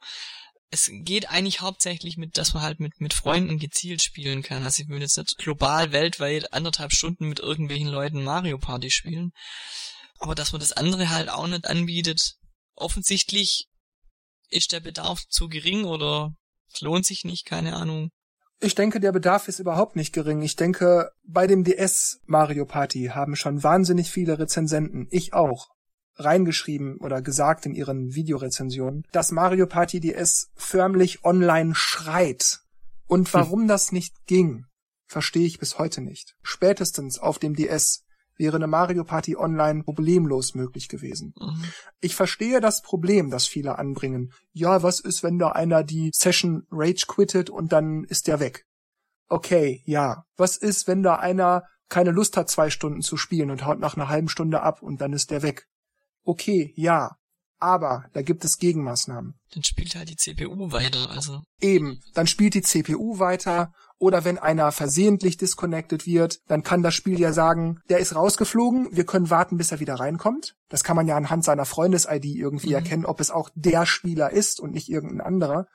Es geht eigentlich hauptsächlich mit, dass man halt mit, mit Freunden gezielt spielen kann. Also ich will jetzt nicht global weltweit anderthalb Stunden mit irgendwelchen Leuten Mario Party spielen. Aber dass man das andere halt auch nicht anbietet. Offensichtlich ist der Bedarf zu gering oder es lohnt sich nicht, keine Ahnung. Ich denke, der Bedarf ist überhaupt nicht gering. Ich denke, bei dem DS Mario Party haben schon wahnsinnig viele Rezensenten, ich auch, reingeschrieben oder gesagt in ihren Videorezensionen, dass Mario Party DS förmlich online schreit. Und hm. warum hm. das nicht ging, verstehe ich bis heute nicht. Spätestens auf dem DS wäre eine Mario Party Online problemlos möglich gewesen. Mhm. Ich verstehe das Problem, das viele anbringen. Ja, was ist, wenn da einer die Session Rage quittet und dann ist der weg? Okay, ja. Was ist, wenn da einer keine Lust hat, zwei Stunden zu spielen und haut nach einer halben Stunde ab und dann ist der weg? Okay, ja. Aber da gibt es Gegenmaßnahmen. Dann spielt halt die CPU weiter, also. Eben, dann spielt die CPU weiter oder wenn einer versehentlich disconnected wird, dann kann das Spiel ja sagen, der ist rausgeflogen, wir können warten, bis er wieder reinkommt. Das kann man ja anhand seiner Freundes-ID irgendwie mhm. erkennen, ob es auch der Spieler ist und nicht irgendein anderer.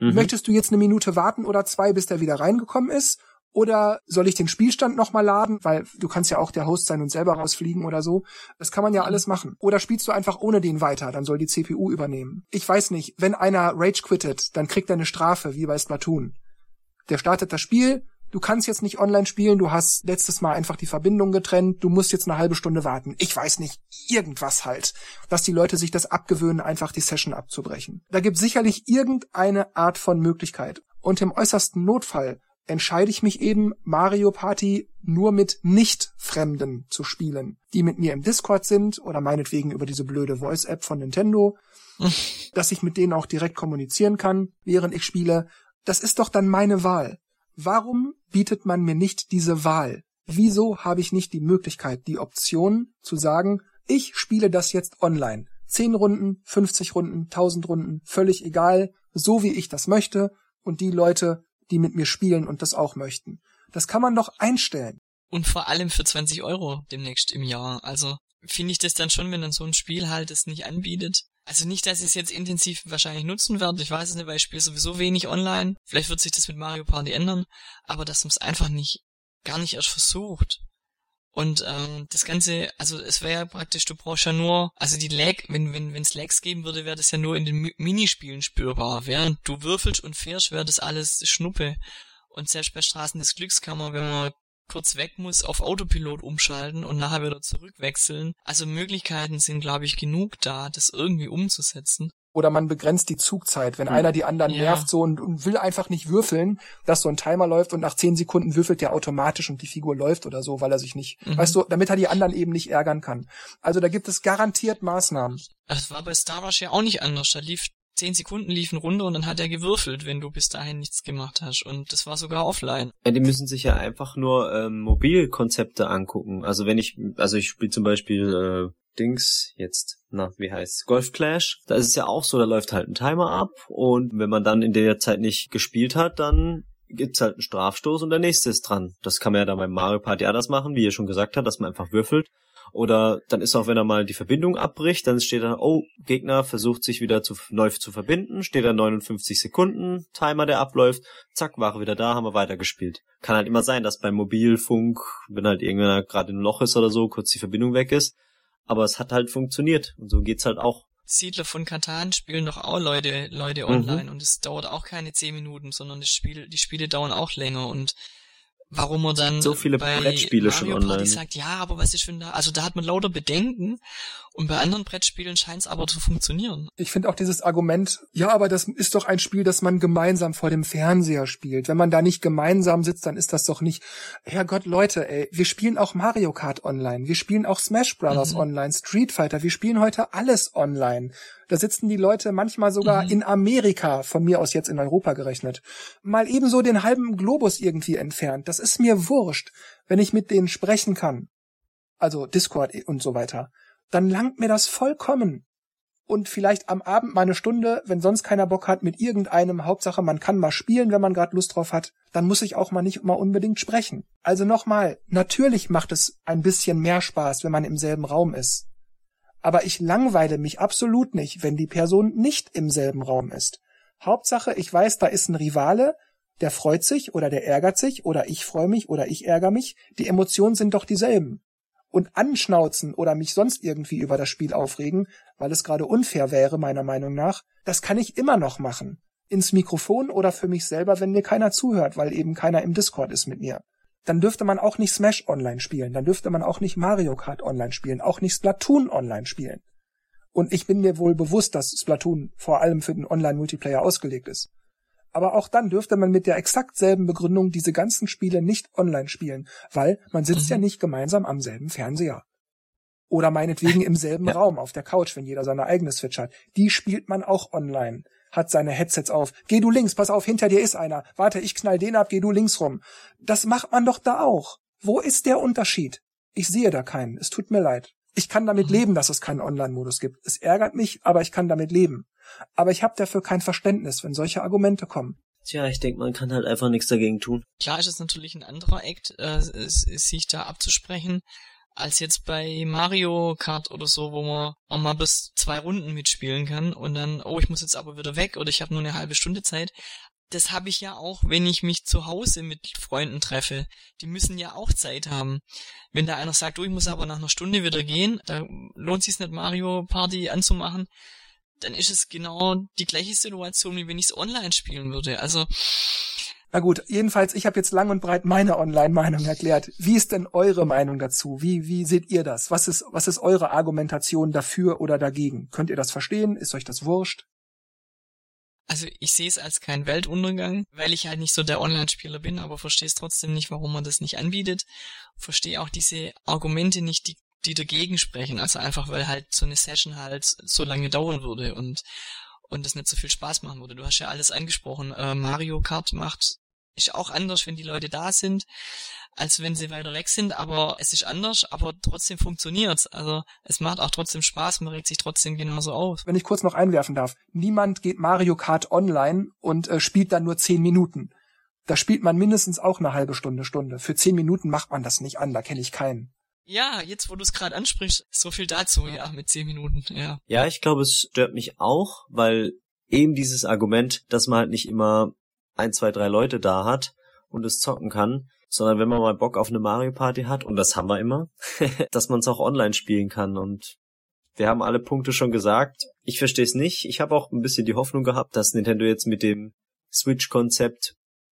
Mhm. Möchtest du jetzt eine Minute warten oder zwei, bis der wieder reingekommen ist? Oder soll ich den Spielstand nochmal laden? Weil du kannst ja auch der Host sein und selber rausfliegen oder so. Das kann man ja mhm. alles machen. Oder spielst du einfach ohne den weiter? Dann soll die CPU übernehmen. Ich weiß nicht. Wenn einer Rage quittet, dann kriegt er eine Strafe, wie bei Splatoon der startet das Spiel, du kannst jetzt nicht online spielen, du hast letztes Mal einfach die Verbindung getrennt, du musst jetzt eine halbe Stunde warten. Ich weiß nicht, irgendwas halt, dass die Leute sich das abgewöhnen, einfach die Session abzubrechen. Da gibt sicherlich irgendeine Art von Möglichkeit. Und im äußersten Notfall entscheide ich mich eben, Mario Party nur mit Nicht-Fremden zu spielen, die mit mir im Discord sind oder meinetwegen über diese blöde Voice-App von Nintendo, dass ich mit denen auch direkt kommunizieren kann, während ich spiele das ist doch dann meine Wahl. Warum bietet man mir nicht diese Wahl? Wieso habe ich nicht die Möglichkeit, die Option zu sagen, ich spiele das jetzt online. Zehn Runden, 50 Runden, 1000 Runden, völlig egal, so wie ich das möchte und die Leute, die mit mir spielen und das auch möchten. Das kann man doch einstellen. Und vor allem für 20 Euro demnächst im Jahr. Also finde ich das dann schon, wenn dann so ein Spiel halt es nicht anbietet, also nicht, dass ich es jetzt intensiv wahrscheinlich nutzen werde. Ich weiß es nicht, weil ich spiele sowieso wenig online. Vielleicht wird sich das mit Mario Party ändern. Aber dass man es einfach nicht, gar nicht erst versucht. Und ähm, das Ganze, also es wäre ja praktisch, du brauchst ja nur, also die Lag, wenn wenn wenn es Lags geben würde, wäre das ja nur in den Mi Minispielen spürbar. Während du würfelst und fährst, wäre das alles Schnuppe. Und selbst bei Straßen des Glücks kann man, wenn man kurz weg muss, auf Autopilot umschalten und nachher wieder zurückwechseln. Also Möglichkeiten sind, glaube ich, genug da, das irgendwie umzusetzen oder man begrenzt die Zugzeit, wenn hm. einer die anderen ja. nervt so und, und, will einfach nicht würfeln, dass so ein Timer läuft und nach zehn Sekunden würfelt der automatisch und die Figur läuft oder so, weil er sich nicht, mhm. weißt du, damit er die anderen eben nicht ärgern kann. Also da gibt es garantiert Maßnahmen. Das war bei Star Wars ja auch nicht anders. Da lief zehn Sekunden liefen runter und dann hat er gewürfelt, wenn du bis dahin nichts gemacht hast. Und das war sogar offline. Ja, die müssen sich ja einfach nur ähm, Mobilkonzepte angucken. Also wenn ich, also ich spiele zum Beispiel äh, Dings jetzt, na, wie heißt Golf Clash. Da ist es ja auch so, da läuft halt ein Timer ab und wenn man dann in der Zeit nicht gespielt hat, dann gibt's halt einen Strafstoß und der nächste ist dran. Das kann man ja dann beim Mario Party anders machen, wie ihr schon gesagt habt, dass man einfach würfelt. Oder dann ist auch, wenn er mal die Verbindung abbricht, dann steht da, oh, Gegner versucht sich wieder zu, neu zu verbinden, steht da 59 Sekunden, Timer, der abläuft, zack, war wieder da, haben wir weitergespielt. Kann halt immer sein, dass beim Mobilfunk, wenn halt irgendwer gerade im Loch ist oder so, kurz die Verbindung weg ist, aber es hat halt funktioniert und so geht's halt auch. Siedler von Katan spielen doch auch Leute, Leute online mhm. und es dauert auch keine zehn Minuten, sondern das Spiel, die Spiele dauern auch länger und warum man dann so viele bei Brettspiele Mario schon online. Party sagt, ja, aber was ist wenn da, also da hat man lauter Bedenken und bei anderen Brettspielen scheint es aber zu funktionieren. Ich finde auch dieses Argument, ja, aber das ist doch ein Spiel, das man gemeinsam vor dem Fernseher spielt. Wenn man da nicht gemeinsam sitzt, dann ist das doch nicht, Herrgott, Leute, ey, wir spielen auch Mario Kart online, wir spielen auch Smash Brothers mhm. online, Street Fighter, wir spielen heute alles online. Da sitzen die Leute manchmal sogar mhm. in Amerika, von mir aus jetzt in Europa gerechnet, mal ebenso den halben Globus irgendwie entfernt. Das ist mir wurscht, wenn ich mit denen sprechen kann. Also Discord und so weiter. Dann langt mir das vollkommen. Und vielleicht am Abend mal eine Stunde, wenn sonst keiner Bock hat, mit irgendeinem, Hauptsache man kann mal spielen, wenn man gerade Lust drauf hat, dann muss ich auch mal nicht mal unbedingt sprechen. Also nochmal, natürlich macht es ein bisschen mehr Spaß, wenn man im selben Raum ist aber ich langweile mich absolut nicht, wenn die Person nicht im selben Raum ist. Hauptsache, ich weiß, da ist ein Rivale, der freut sich oder der ärgert sich oder ich freue mich oder ich ärgere mich. Die Emotionen sind doch dieselben. Und anschnauzen oder mich sonst irgendwie über das Spiel aufregen, weil es gerade unfair wäre, meiner Meinung nach, das kann ich immer noch machen. Ins Mikrofon oder für mich selber, wenn mir keiner zuhört, weil eben keiner im Discord ist mit mir dann dürfte man auch nicht Smash online spielen, dann dürfte man auch nicht Mario Kart online spielen, auch nicht Splatoon online spielen. Und ich bin mir wohl bewusst, dass Splatoon vor allem für den Online-Multiplayer ausgelegt ist. Aber auch dann dürfte man mit der exakt selben Begründung diese ganzen Spiele nicht online spielen, weil man sitzt mhm. ja nicht gemeinsam am selben Fernseher. Oder meinetwegen im selben ja. Raum auf der Couch, wenn jeder seine eigene Switch hat. Die spielt man auch online hat seine Headsets auf. Geh du links, pass auf, hinter dir ist einer. Warte, ich knall den ab, geh du links rum. Das macht man doch da auch. Wo ist der Unterschied? Ich sehe da keinen. Es tut mir leid. Ich kann damit mhm. leben, dass es keinen Online-Modus gibt. Es ärgert mich, aber ich kann damit leben. Aber ich habe dafür kein Verständnis, wenn solche Argumente kommen. Tja, ich denke, man kann halt einfach nichts dagegen tun. Klar ist es natürlich ein anderer Act, äh, sich da abzusprechen als jetzt bei Mario Kart oder so, wo man auch mal bis zwei Runden mitspielen kann und dann, oh, ich muss jetzt aber wieder weg oder ich habe nur eine halbe Stunde Zeit. Das habe ich ja auch, wenn ich mich zu Hause mit Freunden treffe. Die müssen ja auch Zeit haben. Wenn da einer sagt, oh, ich muss aber nach einer Stunde wieder gehen, da lohnt sich nicht Mario Party anzumachen, dann ist es genau die gleiche Situation, wie wenn ich es online spielen würde. Also na gut, jedenfalls, ich habe jetzt lang und breit meine Online-Meinung erklärt. Wie ist denn eure Meinung dazu? Wie, wie seht ihr das? Was ist, was ist eure Argumentation dafür oder dagegen? Könnt ihr das verstehen? Ist euch das wurscht? Also ich sehe es als keinen Weltuntergang, weil ich halt nicht so der Online-Spieler bin, aber verstehe es trotzdem nicht, warum man das nicht anbietet. Verstehe auch diese Argumente nicht, die, die dagegen sprechen. Also einfach, weil halt so eine Session halt so lange dauern würde und und es nicht so viel Spaß machen würde. Du hast ja alles angesprochen. Äh, Mario Kart macht ist auch anders, wenn die Leute da sind, als wenn sie weiter weg sind, aber es ist anders, aber trotzdem funktioniert's. Also es macht auch trotzdem Spaß, man regt sich trotzdem genauso auf. Wenn ich kurz noch einwerfen darf, niemand geht Mario Kart online und äh, spielt dann nur zehn Minuten. Da spielt man mindestens auch eine halbe Stunde, Stunde. Für zehn Minuten macht man das nicht an, da kenne ich keinen. Ja, jetzt wo du es gerade ansprichst, so viel dazu, ja, mit zehn Minuten, ja. Ja, ich glaube, es stört mich auch, weil eben dieses Argument, dass man halt nicht immer ein, zwei, drei Leute da hat und es zocken kann, sondern wenn man mal Bock auf eine Mario Party hat, und das haben wir immer, dass man es auch online spielen kann. Und wir haben alle Punkte schon gesagt. Ich verstehe es nicht. Ich habe auch ein bisschen die Hoffnung gehabt, dass Nintendo jetzt mit dem Switch-Konzept,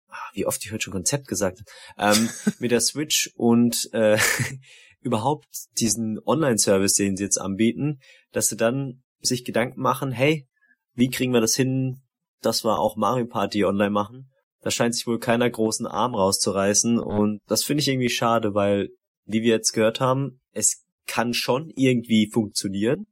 ah, wie oft ich heute schon Konzept gesagt habe, ähm, mit der Switch und äh, überhaupt diesen Online-Service, den sie jetzt anbieten, dass sie dann sich Gedanken machen, hey, wie kriegen wir das hin, dass wir auch Mario Party online machen? Da scheint sich wohl keiner großen Arm rauszureißen und das finde ich irgendwie schade, weil, wie wir jetzt gehört haben, es kann schon irgendwie funktionieren.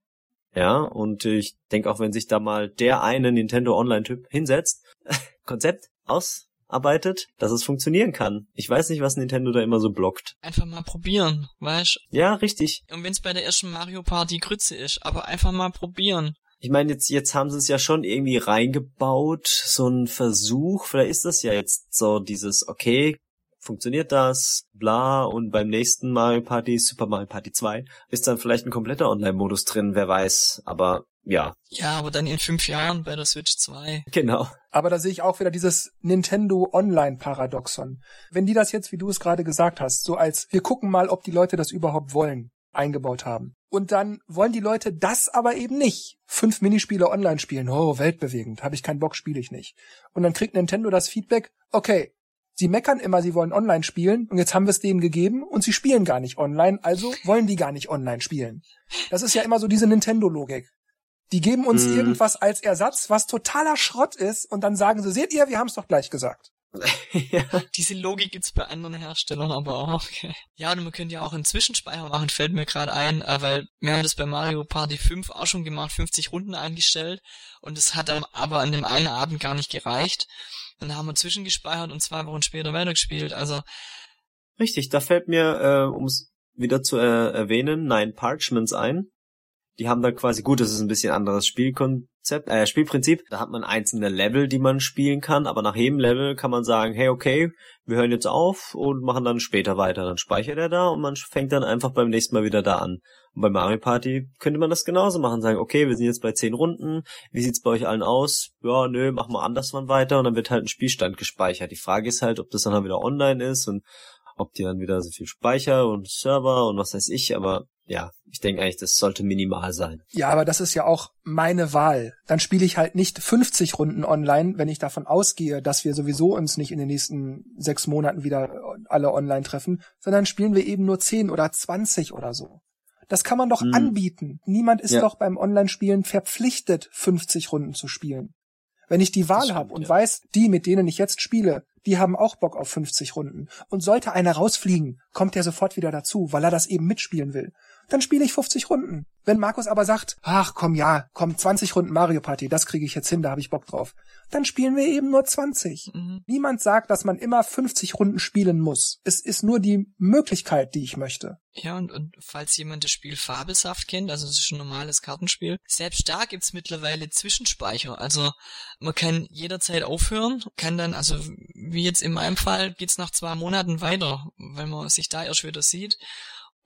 Ja, und ich denke auch, wenn sich da mal der eine Nintendo Online-Typ hinsetzt, Konzept ausarbeitet, dass es funktionieren kann. Ich weiß nicht, was Nintendo da immer so blockt. Einfach mal probieren, weißt? Ja, richtig. Und wenn es bei der ersten Mario Party Grütze ist, aber einfach mal probieren. Ich meine, jetzt, jetzt haben sie es ja schon irgendwie reingebaut, so ein Versuch. Vielleicht ist das ja jetzt so dieses, okay, funktioniert das, bla, und beim nächsten Mario Party, Super Mario Party 2, ist dann vielleicht ein kompletter Online-Modus drin, wer weiß, aber ja. Ja, aber dann in fünf Jahren bei der Switch 2. Genau. Aber da sehe ich auch wieder dieses Nintendo Online-Paradoxon. Wenn die das jetzt, wie du es gerade gesagt hast, so als wir gucken mal, ob die Leute das überhaupt wollen, eingebaut haben. Und dann wollen die Leute das aber eben nicht. Fünf Minispiele online spielen, oh, weltbewegend, habe ich keinen Bock, spiele ich nicht. Und dann kriegt Nintendo das Feedback, okay, sie meckern immer, sie wollen online spielen und jetzt haben wir es denen gegeben und sie spielen gar nicht online, also wollen die gar nicht online spielen. Das ist ja immer so diese Nintendo-Logik. Die geben uns mhm. irgendwas als Ersatz, was totaler Schrott ist und dann sagen sie, seht ihr, wir haben es doch gleich gesagt. ja. Diese Logik gibt's bei anderen Herstellern aber auch. Okay. Ja, und man könnte ja auch einen Zwischenspeicher machen, fällt mir gerade ein, äh, weil wir haben das bei Mario Party 5 auch schon gemacht, 50 Runden eingestellt und es hat aber an dem einen Abend gar nicht gereicht. Dann haben wir zwischengespeichert und zwei Wochen später weitergespielt. Also Richtig, da fällt mir, äh, um es wieder zu äh, erwähnen, Nine Parchments ein. Die haben da quasi, gut, das ist ein bisschen anderes Spielkonzept, äh, Spielprinzip. Da hat man einzelne Level, die man spielen kann, aber nach jedem Level kann man sagen, hey, okay, wir hören jetzt auf und machen dann später weiter. Dann speichert er da und man fängt dann einfach beim nächsten Mal wieder da an. Und bei Mario Party könnte man das genauso machen, sagen, okay, wir sind jetzt bei zehn Runden, wie sieht's bei euch allen aus? Ja, nö, machen wir anders mal weiter und dann wird halt ein Spielstand gespeichert. Die Frage ist halt, ob das dann wieder online ist und ob die dann wieder so viel Speicher und Server und was weiß ich, aber ja, ich denke eigentlich, das sollte minimal sein. Ja, aber das ist ja auch meine Wahl. Dann spiele ich halt nicht 50 Runden online, wenn ich davon ausgehe, dass wir sowieso uns nicht in den nächsten sechs Monaten wieder alle online treffen, sondern spielen wir eben nur 10 oder 20 oder so. Das kann man doch hm. anbieten. Niemand ist ja. doch beim Online-Spielen verpflichtet, 50 Runden zu spielen. Wenn ich die Wahl habe und ja. weiß, die, mit denen ich jetzt spiele, die haben auch Bock auf 50 Runden. Und sollte einer rausfliegen, kommt er sofort wieder dazu, weil er das eben mitspielen will dann spiele ich 50 Runden. Wenn Markus aber sagt, ach komm ja, komm 20 Runden Mario Party, das kriege ich jetzt hin, da habe ich Bock drauf, dann spielen wir eben nur 20. Mhm. Niemand sagt, dass man immer 50 Runden spielen muss. Es ist nur die Möglichkeit, die ich möchte. Ja, und, und falls jemand das Spiel Fabelsaft kennt, also es ist ein normales Kartenspiel, selbst da gibt's mittlerweile Zwischenspeicher. Also man kann jederzeit aufhören, kann dann, also wie jetzt in meinem Fall, geht's nach zwei Monaten weiter, wenn man sich da erst wieder sieht.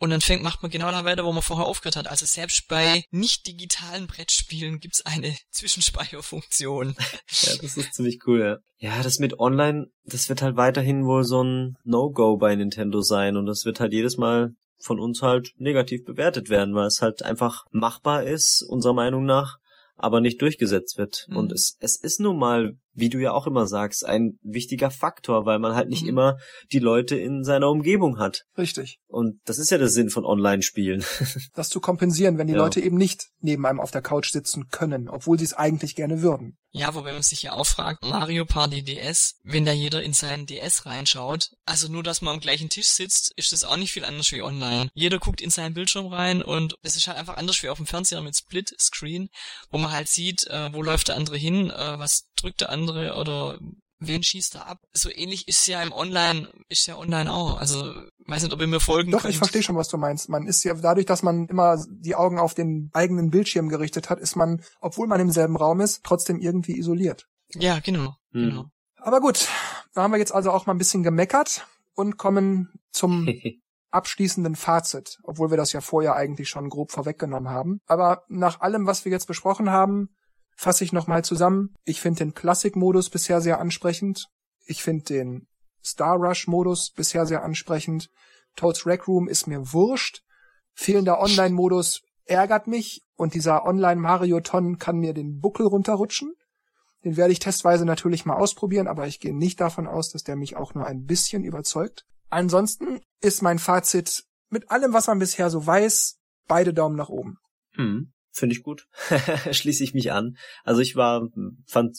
Und dann fängt, macht man genau da weiter, wo man vorher aufgehört hat. Also selbst bei nicht digitalen Brettspielen gibt's eine Zwischenspeicherfunktion. ja, das ist ziemlich cool, ja. Ja, das mit Online, das wird halt weiterhin wohl so ein No-Go bei Nintendo sein und das wird halt jedes Mal von uns halt negativ bewertet werden, weil es halt einfach machbar ist, unserer Meinung nach, aber nicht durchgesetzt wird. Mhm. Und es, es ist nun mal, wie du ja auch immer sagst, ein wichtiger Faktor, weil man halt nicht mhm. immer die Leute in seiner Umgebung hat. Richtig. Und das ist ja der Sinn von Online-Spielen. das zu kompensieren, wenn die ja. Leute eben nicht neben einem auf der Couch sitzen können, obwohl sie es eigentlich gerne würden. Ja, wobei man sich ja auch fragt, Mario Party DS, wenn da jeder in seinen DS reinschaut, also nur, dass man am gleichen Tisch sitzt, ist das auch nicht viel anders wie online. Jeder guckt in seinen Bildschirm rein und es ist halt einfach anders wie auf dem Fernseher mit Split Screen, wo man halt sieht, äh, wo läuft der andere hin, äh, was drückt der andere oder wen schießt er ab? So ähnlich ist ja im Online, ist ja online auch. Also weiß nicht, ob ihr mir folgen Doch, könnt. ich verstehe schon, was du meinst. Man ist ja dadurch, dass man immer die Augen auf den eigenen Bildschirm gerichtet hat, ist man, obwohl man im selben Raum ist, trotzdem irgendwie isoliert. Ja, genau, hm. genau. Aber gut, da haben wir jetzt also auch mal ein bisschen gemeckert und kommen zum abschließenden Fazit, obwohl wir das ja vorher eigentlich schon grob vorweggenommen haben. Aber nach allem, was wir jetzt besprochen haben, fasse ich nochmal zusammen. Ich finde den Classic-Modus bisher sehr ansprechend. Ich finde den Star Rush Modus bisher sehr ansprechend. Toads Rec Room ist mir wurscht. Fehlender Online-Modus ärgert mich und dieser Online-Mario-Ton kann mir den Buckel runterrutschen. Den werde ich testweise natürlich mal ausprobieren, aber ich gehe nicht davon aus, dass der mich auch nur ein bisschen überzeugt. Ansonsten ist mein Fazit mit allem, was man bisher so weiß, beide Daumen nach oben. Hm, Finde ich gut. Schließe ich mich an. Also ich war, fand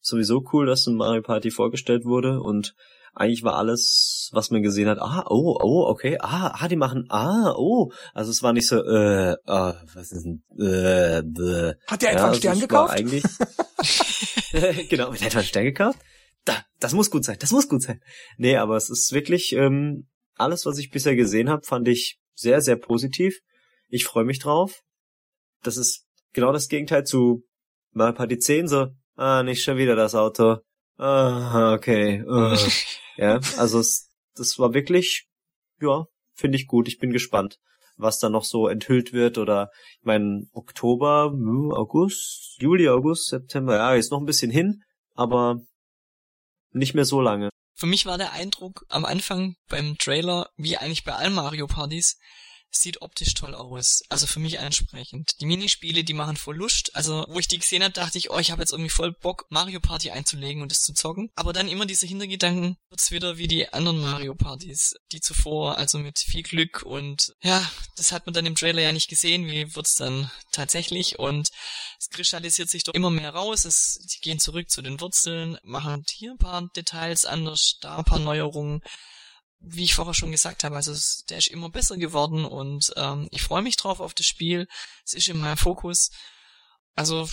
sowieso cool, dass ein Mario Party vorgestellt wurde und eigentlich war alles, was man gesehen hat, ah, oh, oh, okay, ah, ah, die machen, ah, oh. Also es war nicht so, äh, ah, was ist denn, äh, bäh. Hat der ja, etwa einen also Stern gekauft? Eigentlich, genau, der hat einen Stern gekauft. Da, das muss gut sein, das muss gut sein. Nee, aber es ist wirklich, ähm, alles, was ich bisher gesehen habe, fand ich sehr, sehr positiv. Ich freue mich drauf. Das ist genau das Gegenteil zu Mario Party 10, so, ah, nicht schon wieder das Auto. Ah, okay. Uh. ja, also es, das war wirklich, ja, finde ich gut. Ich bin gespannt, was da noch so enthüllt wird oder ich meine Oktober, hm, August, Juli, August, September, ja, ist noch ein bisschen hin, aber nicht mehr so lange. Für mich war der Eindruck am Anfang beim Trailer, wie eigentlich bei allen Mario Partys, sieht optisch toll aus. Also für mich ansprechend. Die Minispiele, die machen voll Lust. Also wo ich die gesehen habe, dachte ich, oh, ich habe jetzt irgendwie voll Bock, Mario Party einzulegen und das zu zocken. Aber dann immer diese Hintergedanken, wird's wieder wie die anderen Mario Partys, die zuvor, also mit viel Glück und ja, das hat man dann im Trailer ja nicht gesehen, wie wird's dann tatsächlich und es kristallisiert sich doch immer mehr raus. Es, die gehen zurück zu den Wurzeln, machen hier ein paar Details anders, da ein paar Neuerungen wie ich vorher schon gesagt habe, also der ist immer besser geworden und ähm, ich freue mich drauf auf das Spiel. Es ist in meinem Fokus. Also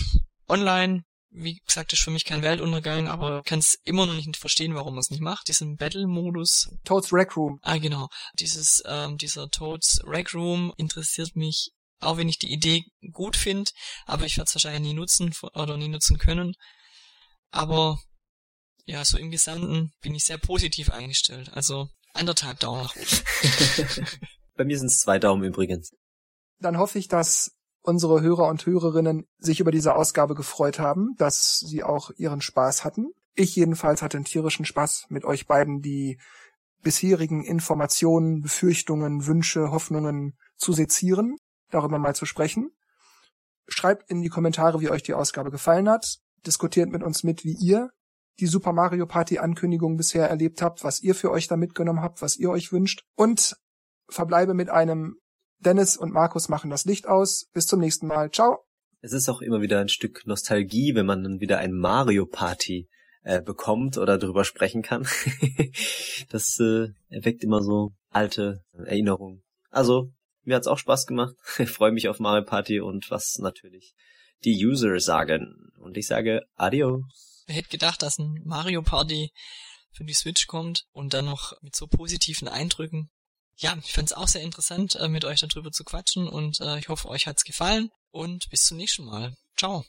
online, wie gesagt, ist für mich kein Weltuntergang, aber kann es immer noch nicht verstehen, warum man es nicht macht. Diesen Battle-Modus. Toads Rec Room. Ah, genau. Dieses, ähm, dieser Toads Rec Room interessiert mich, auch wenn ich die Idee gut finde, aber ich werde es wahrscheinlich nie nutzen oder nie nutzen können. Aber ja, so im Gesamten bin ich sehr positiv eingestellt. Also Anderthalb Daumen nach oben. Bei mir sind es zwei Daumen übrigens. Dann hoffe ich, dass unsere Hörer und Hörerinnen sich über diese Ausgabe gefreut haben, dass sie auch ihren Spaß hatten. Ich jedenfalls hatte einen tierischen Spaß mit euch beiden, die bisherigen Informationen, Befürchtungen, Wünsche, Hoffnungen zu sezieren, darüber mal zu sprechen. Schreibt in die Kommentare, wie euch die Ausgabe gefallen hat. Diskutiert mit uns mit, wie ihr die Super Mario Party Ankündigung bisher erlebt habt, was ihr für euch da mitgenommen habt, was ihr euch wünscht und verbleibe mit einem Dennis und Markus machen das Licht aus. Bis zum nächsten Mal. Ciao. Es ist auch immer wieder ein Stück Nostalgie, wenn man dann wieder ein Mario Party äh, bekommt oder drüber sprechen kann. das äh, erweckt immer so alte Erinnerungen. Also, mir hat's auch Spaß gemacht. Ich freue mich auf Mario Party und was natürlich die User sagen. Und ich sage Adios. Wer hätte gedacht, dass ein Mario Party für die Switch kommt und dann noch mit so positiven Eindrücken. Ja, ich fand es auch sehr interessant, äh, mit euch darüber zu quatschen und äh, ich hoffe, euch hat's gefallen und bis zum nächsten Mal. Ciao.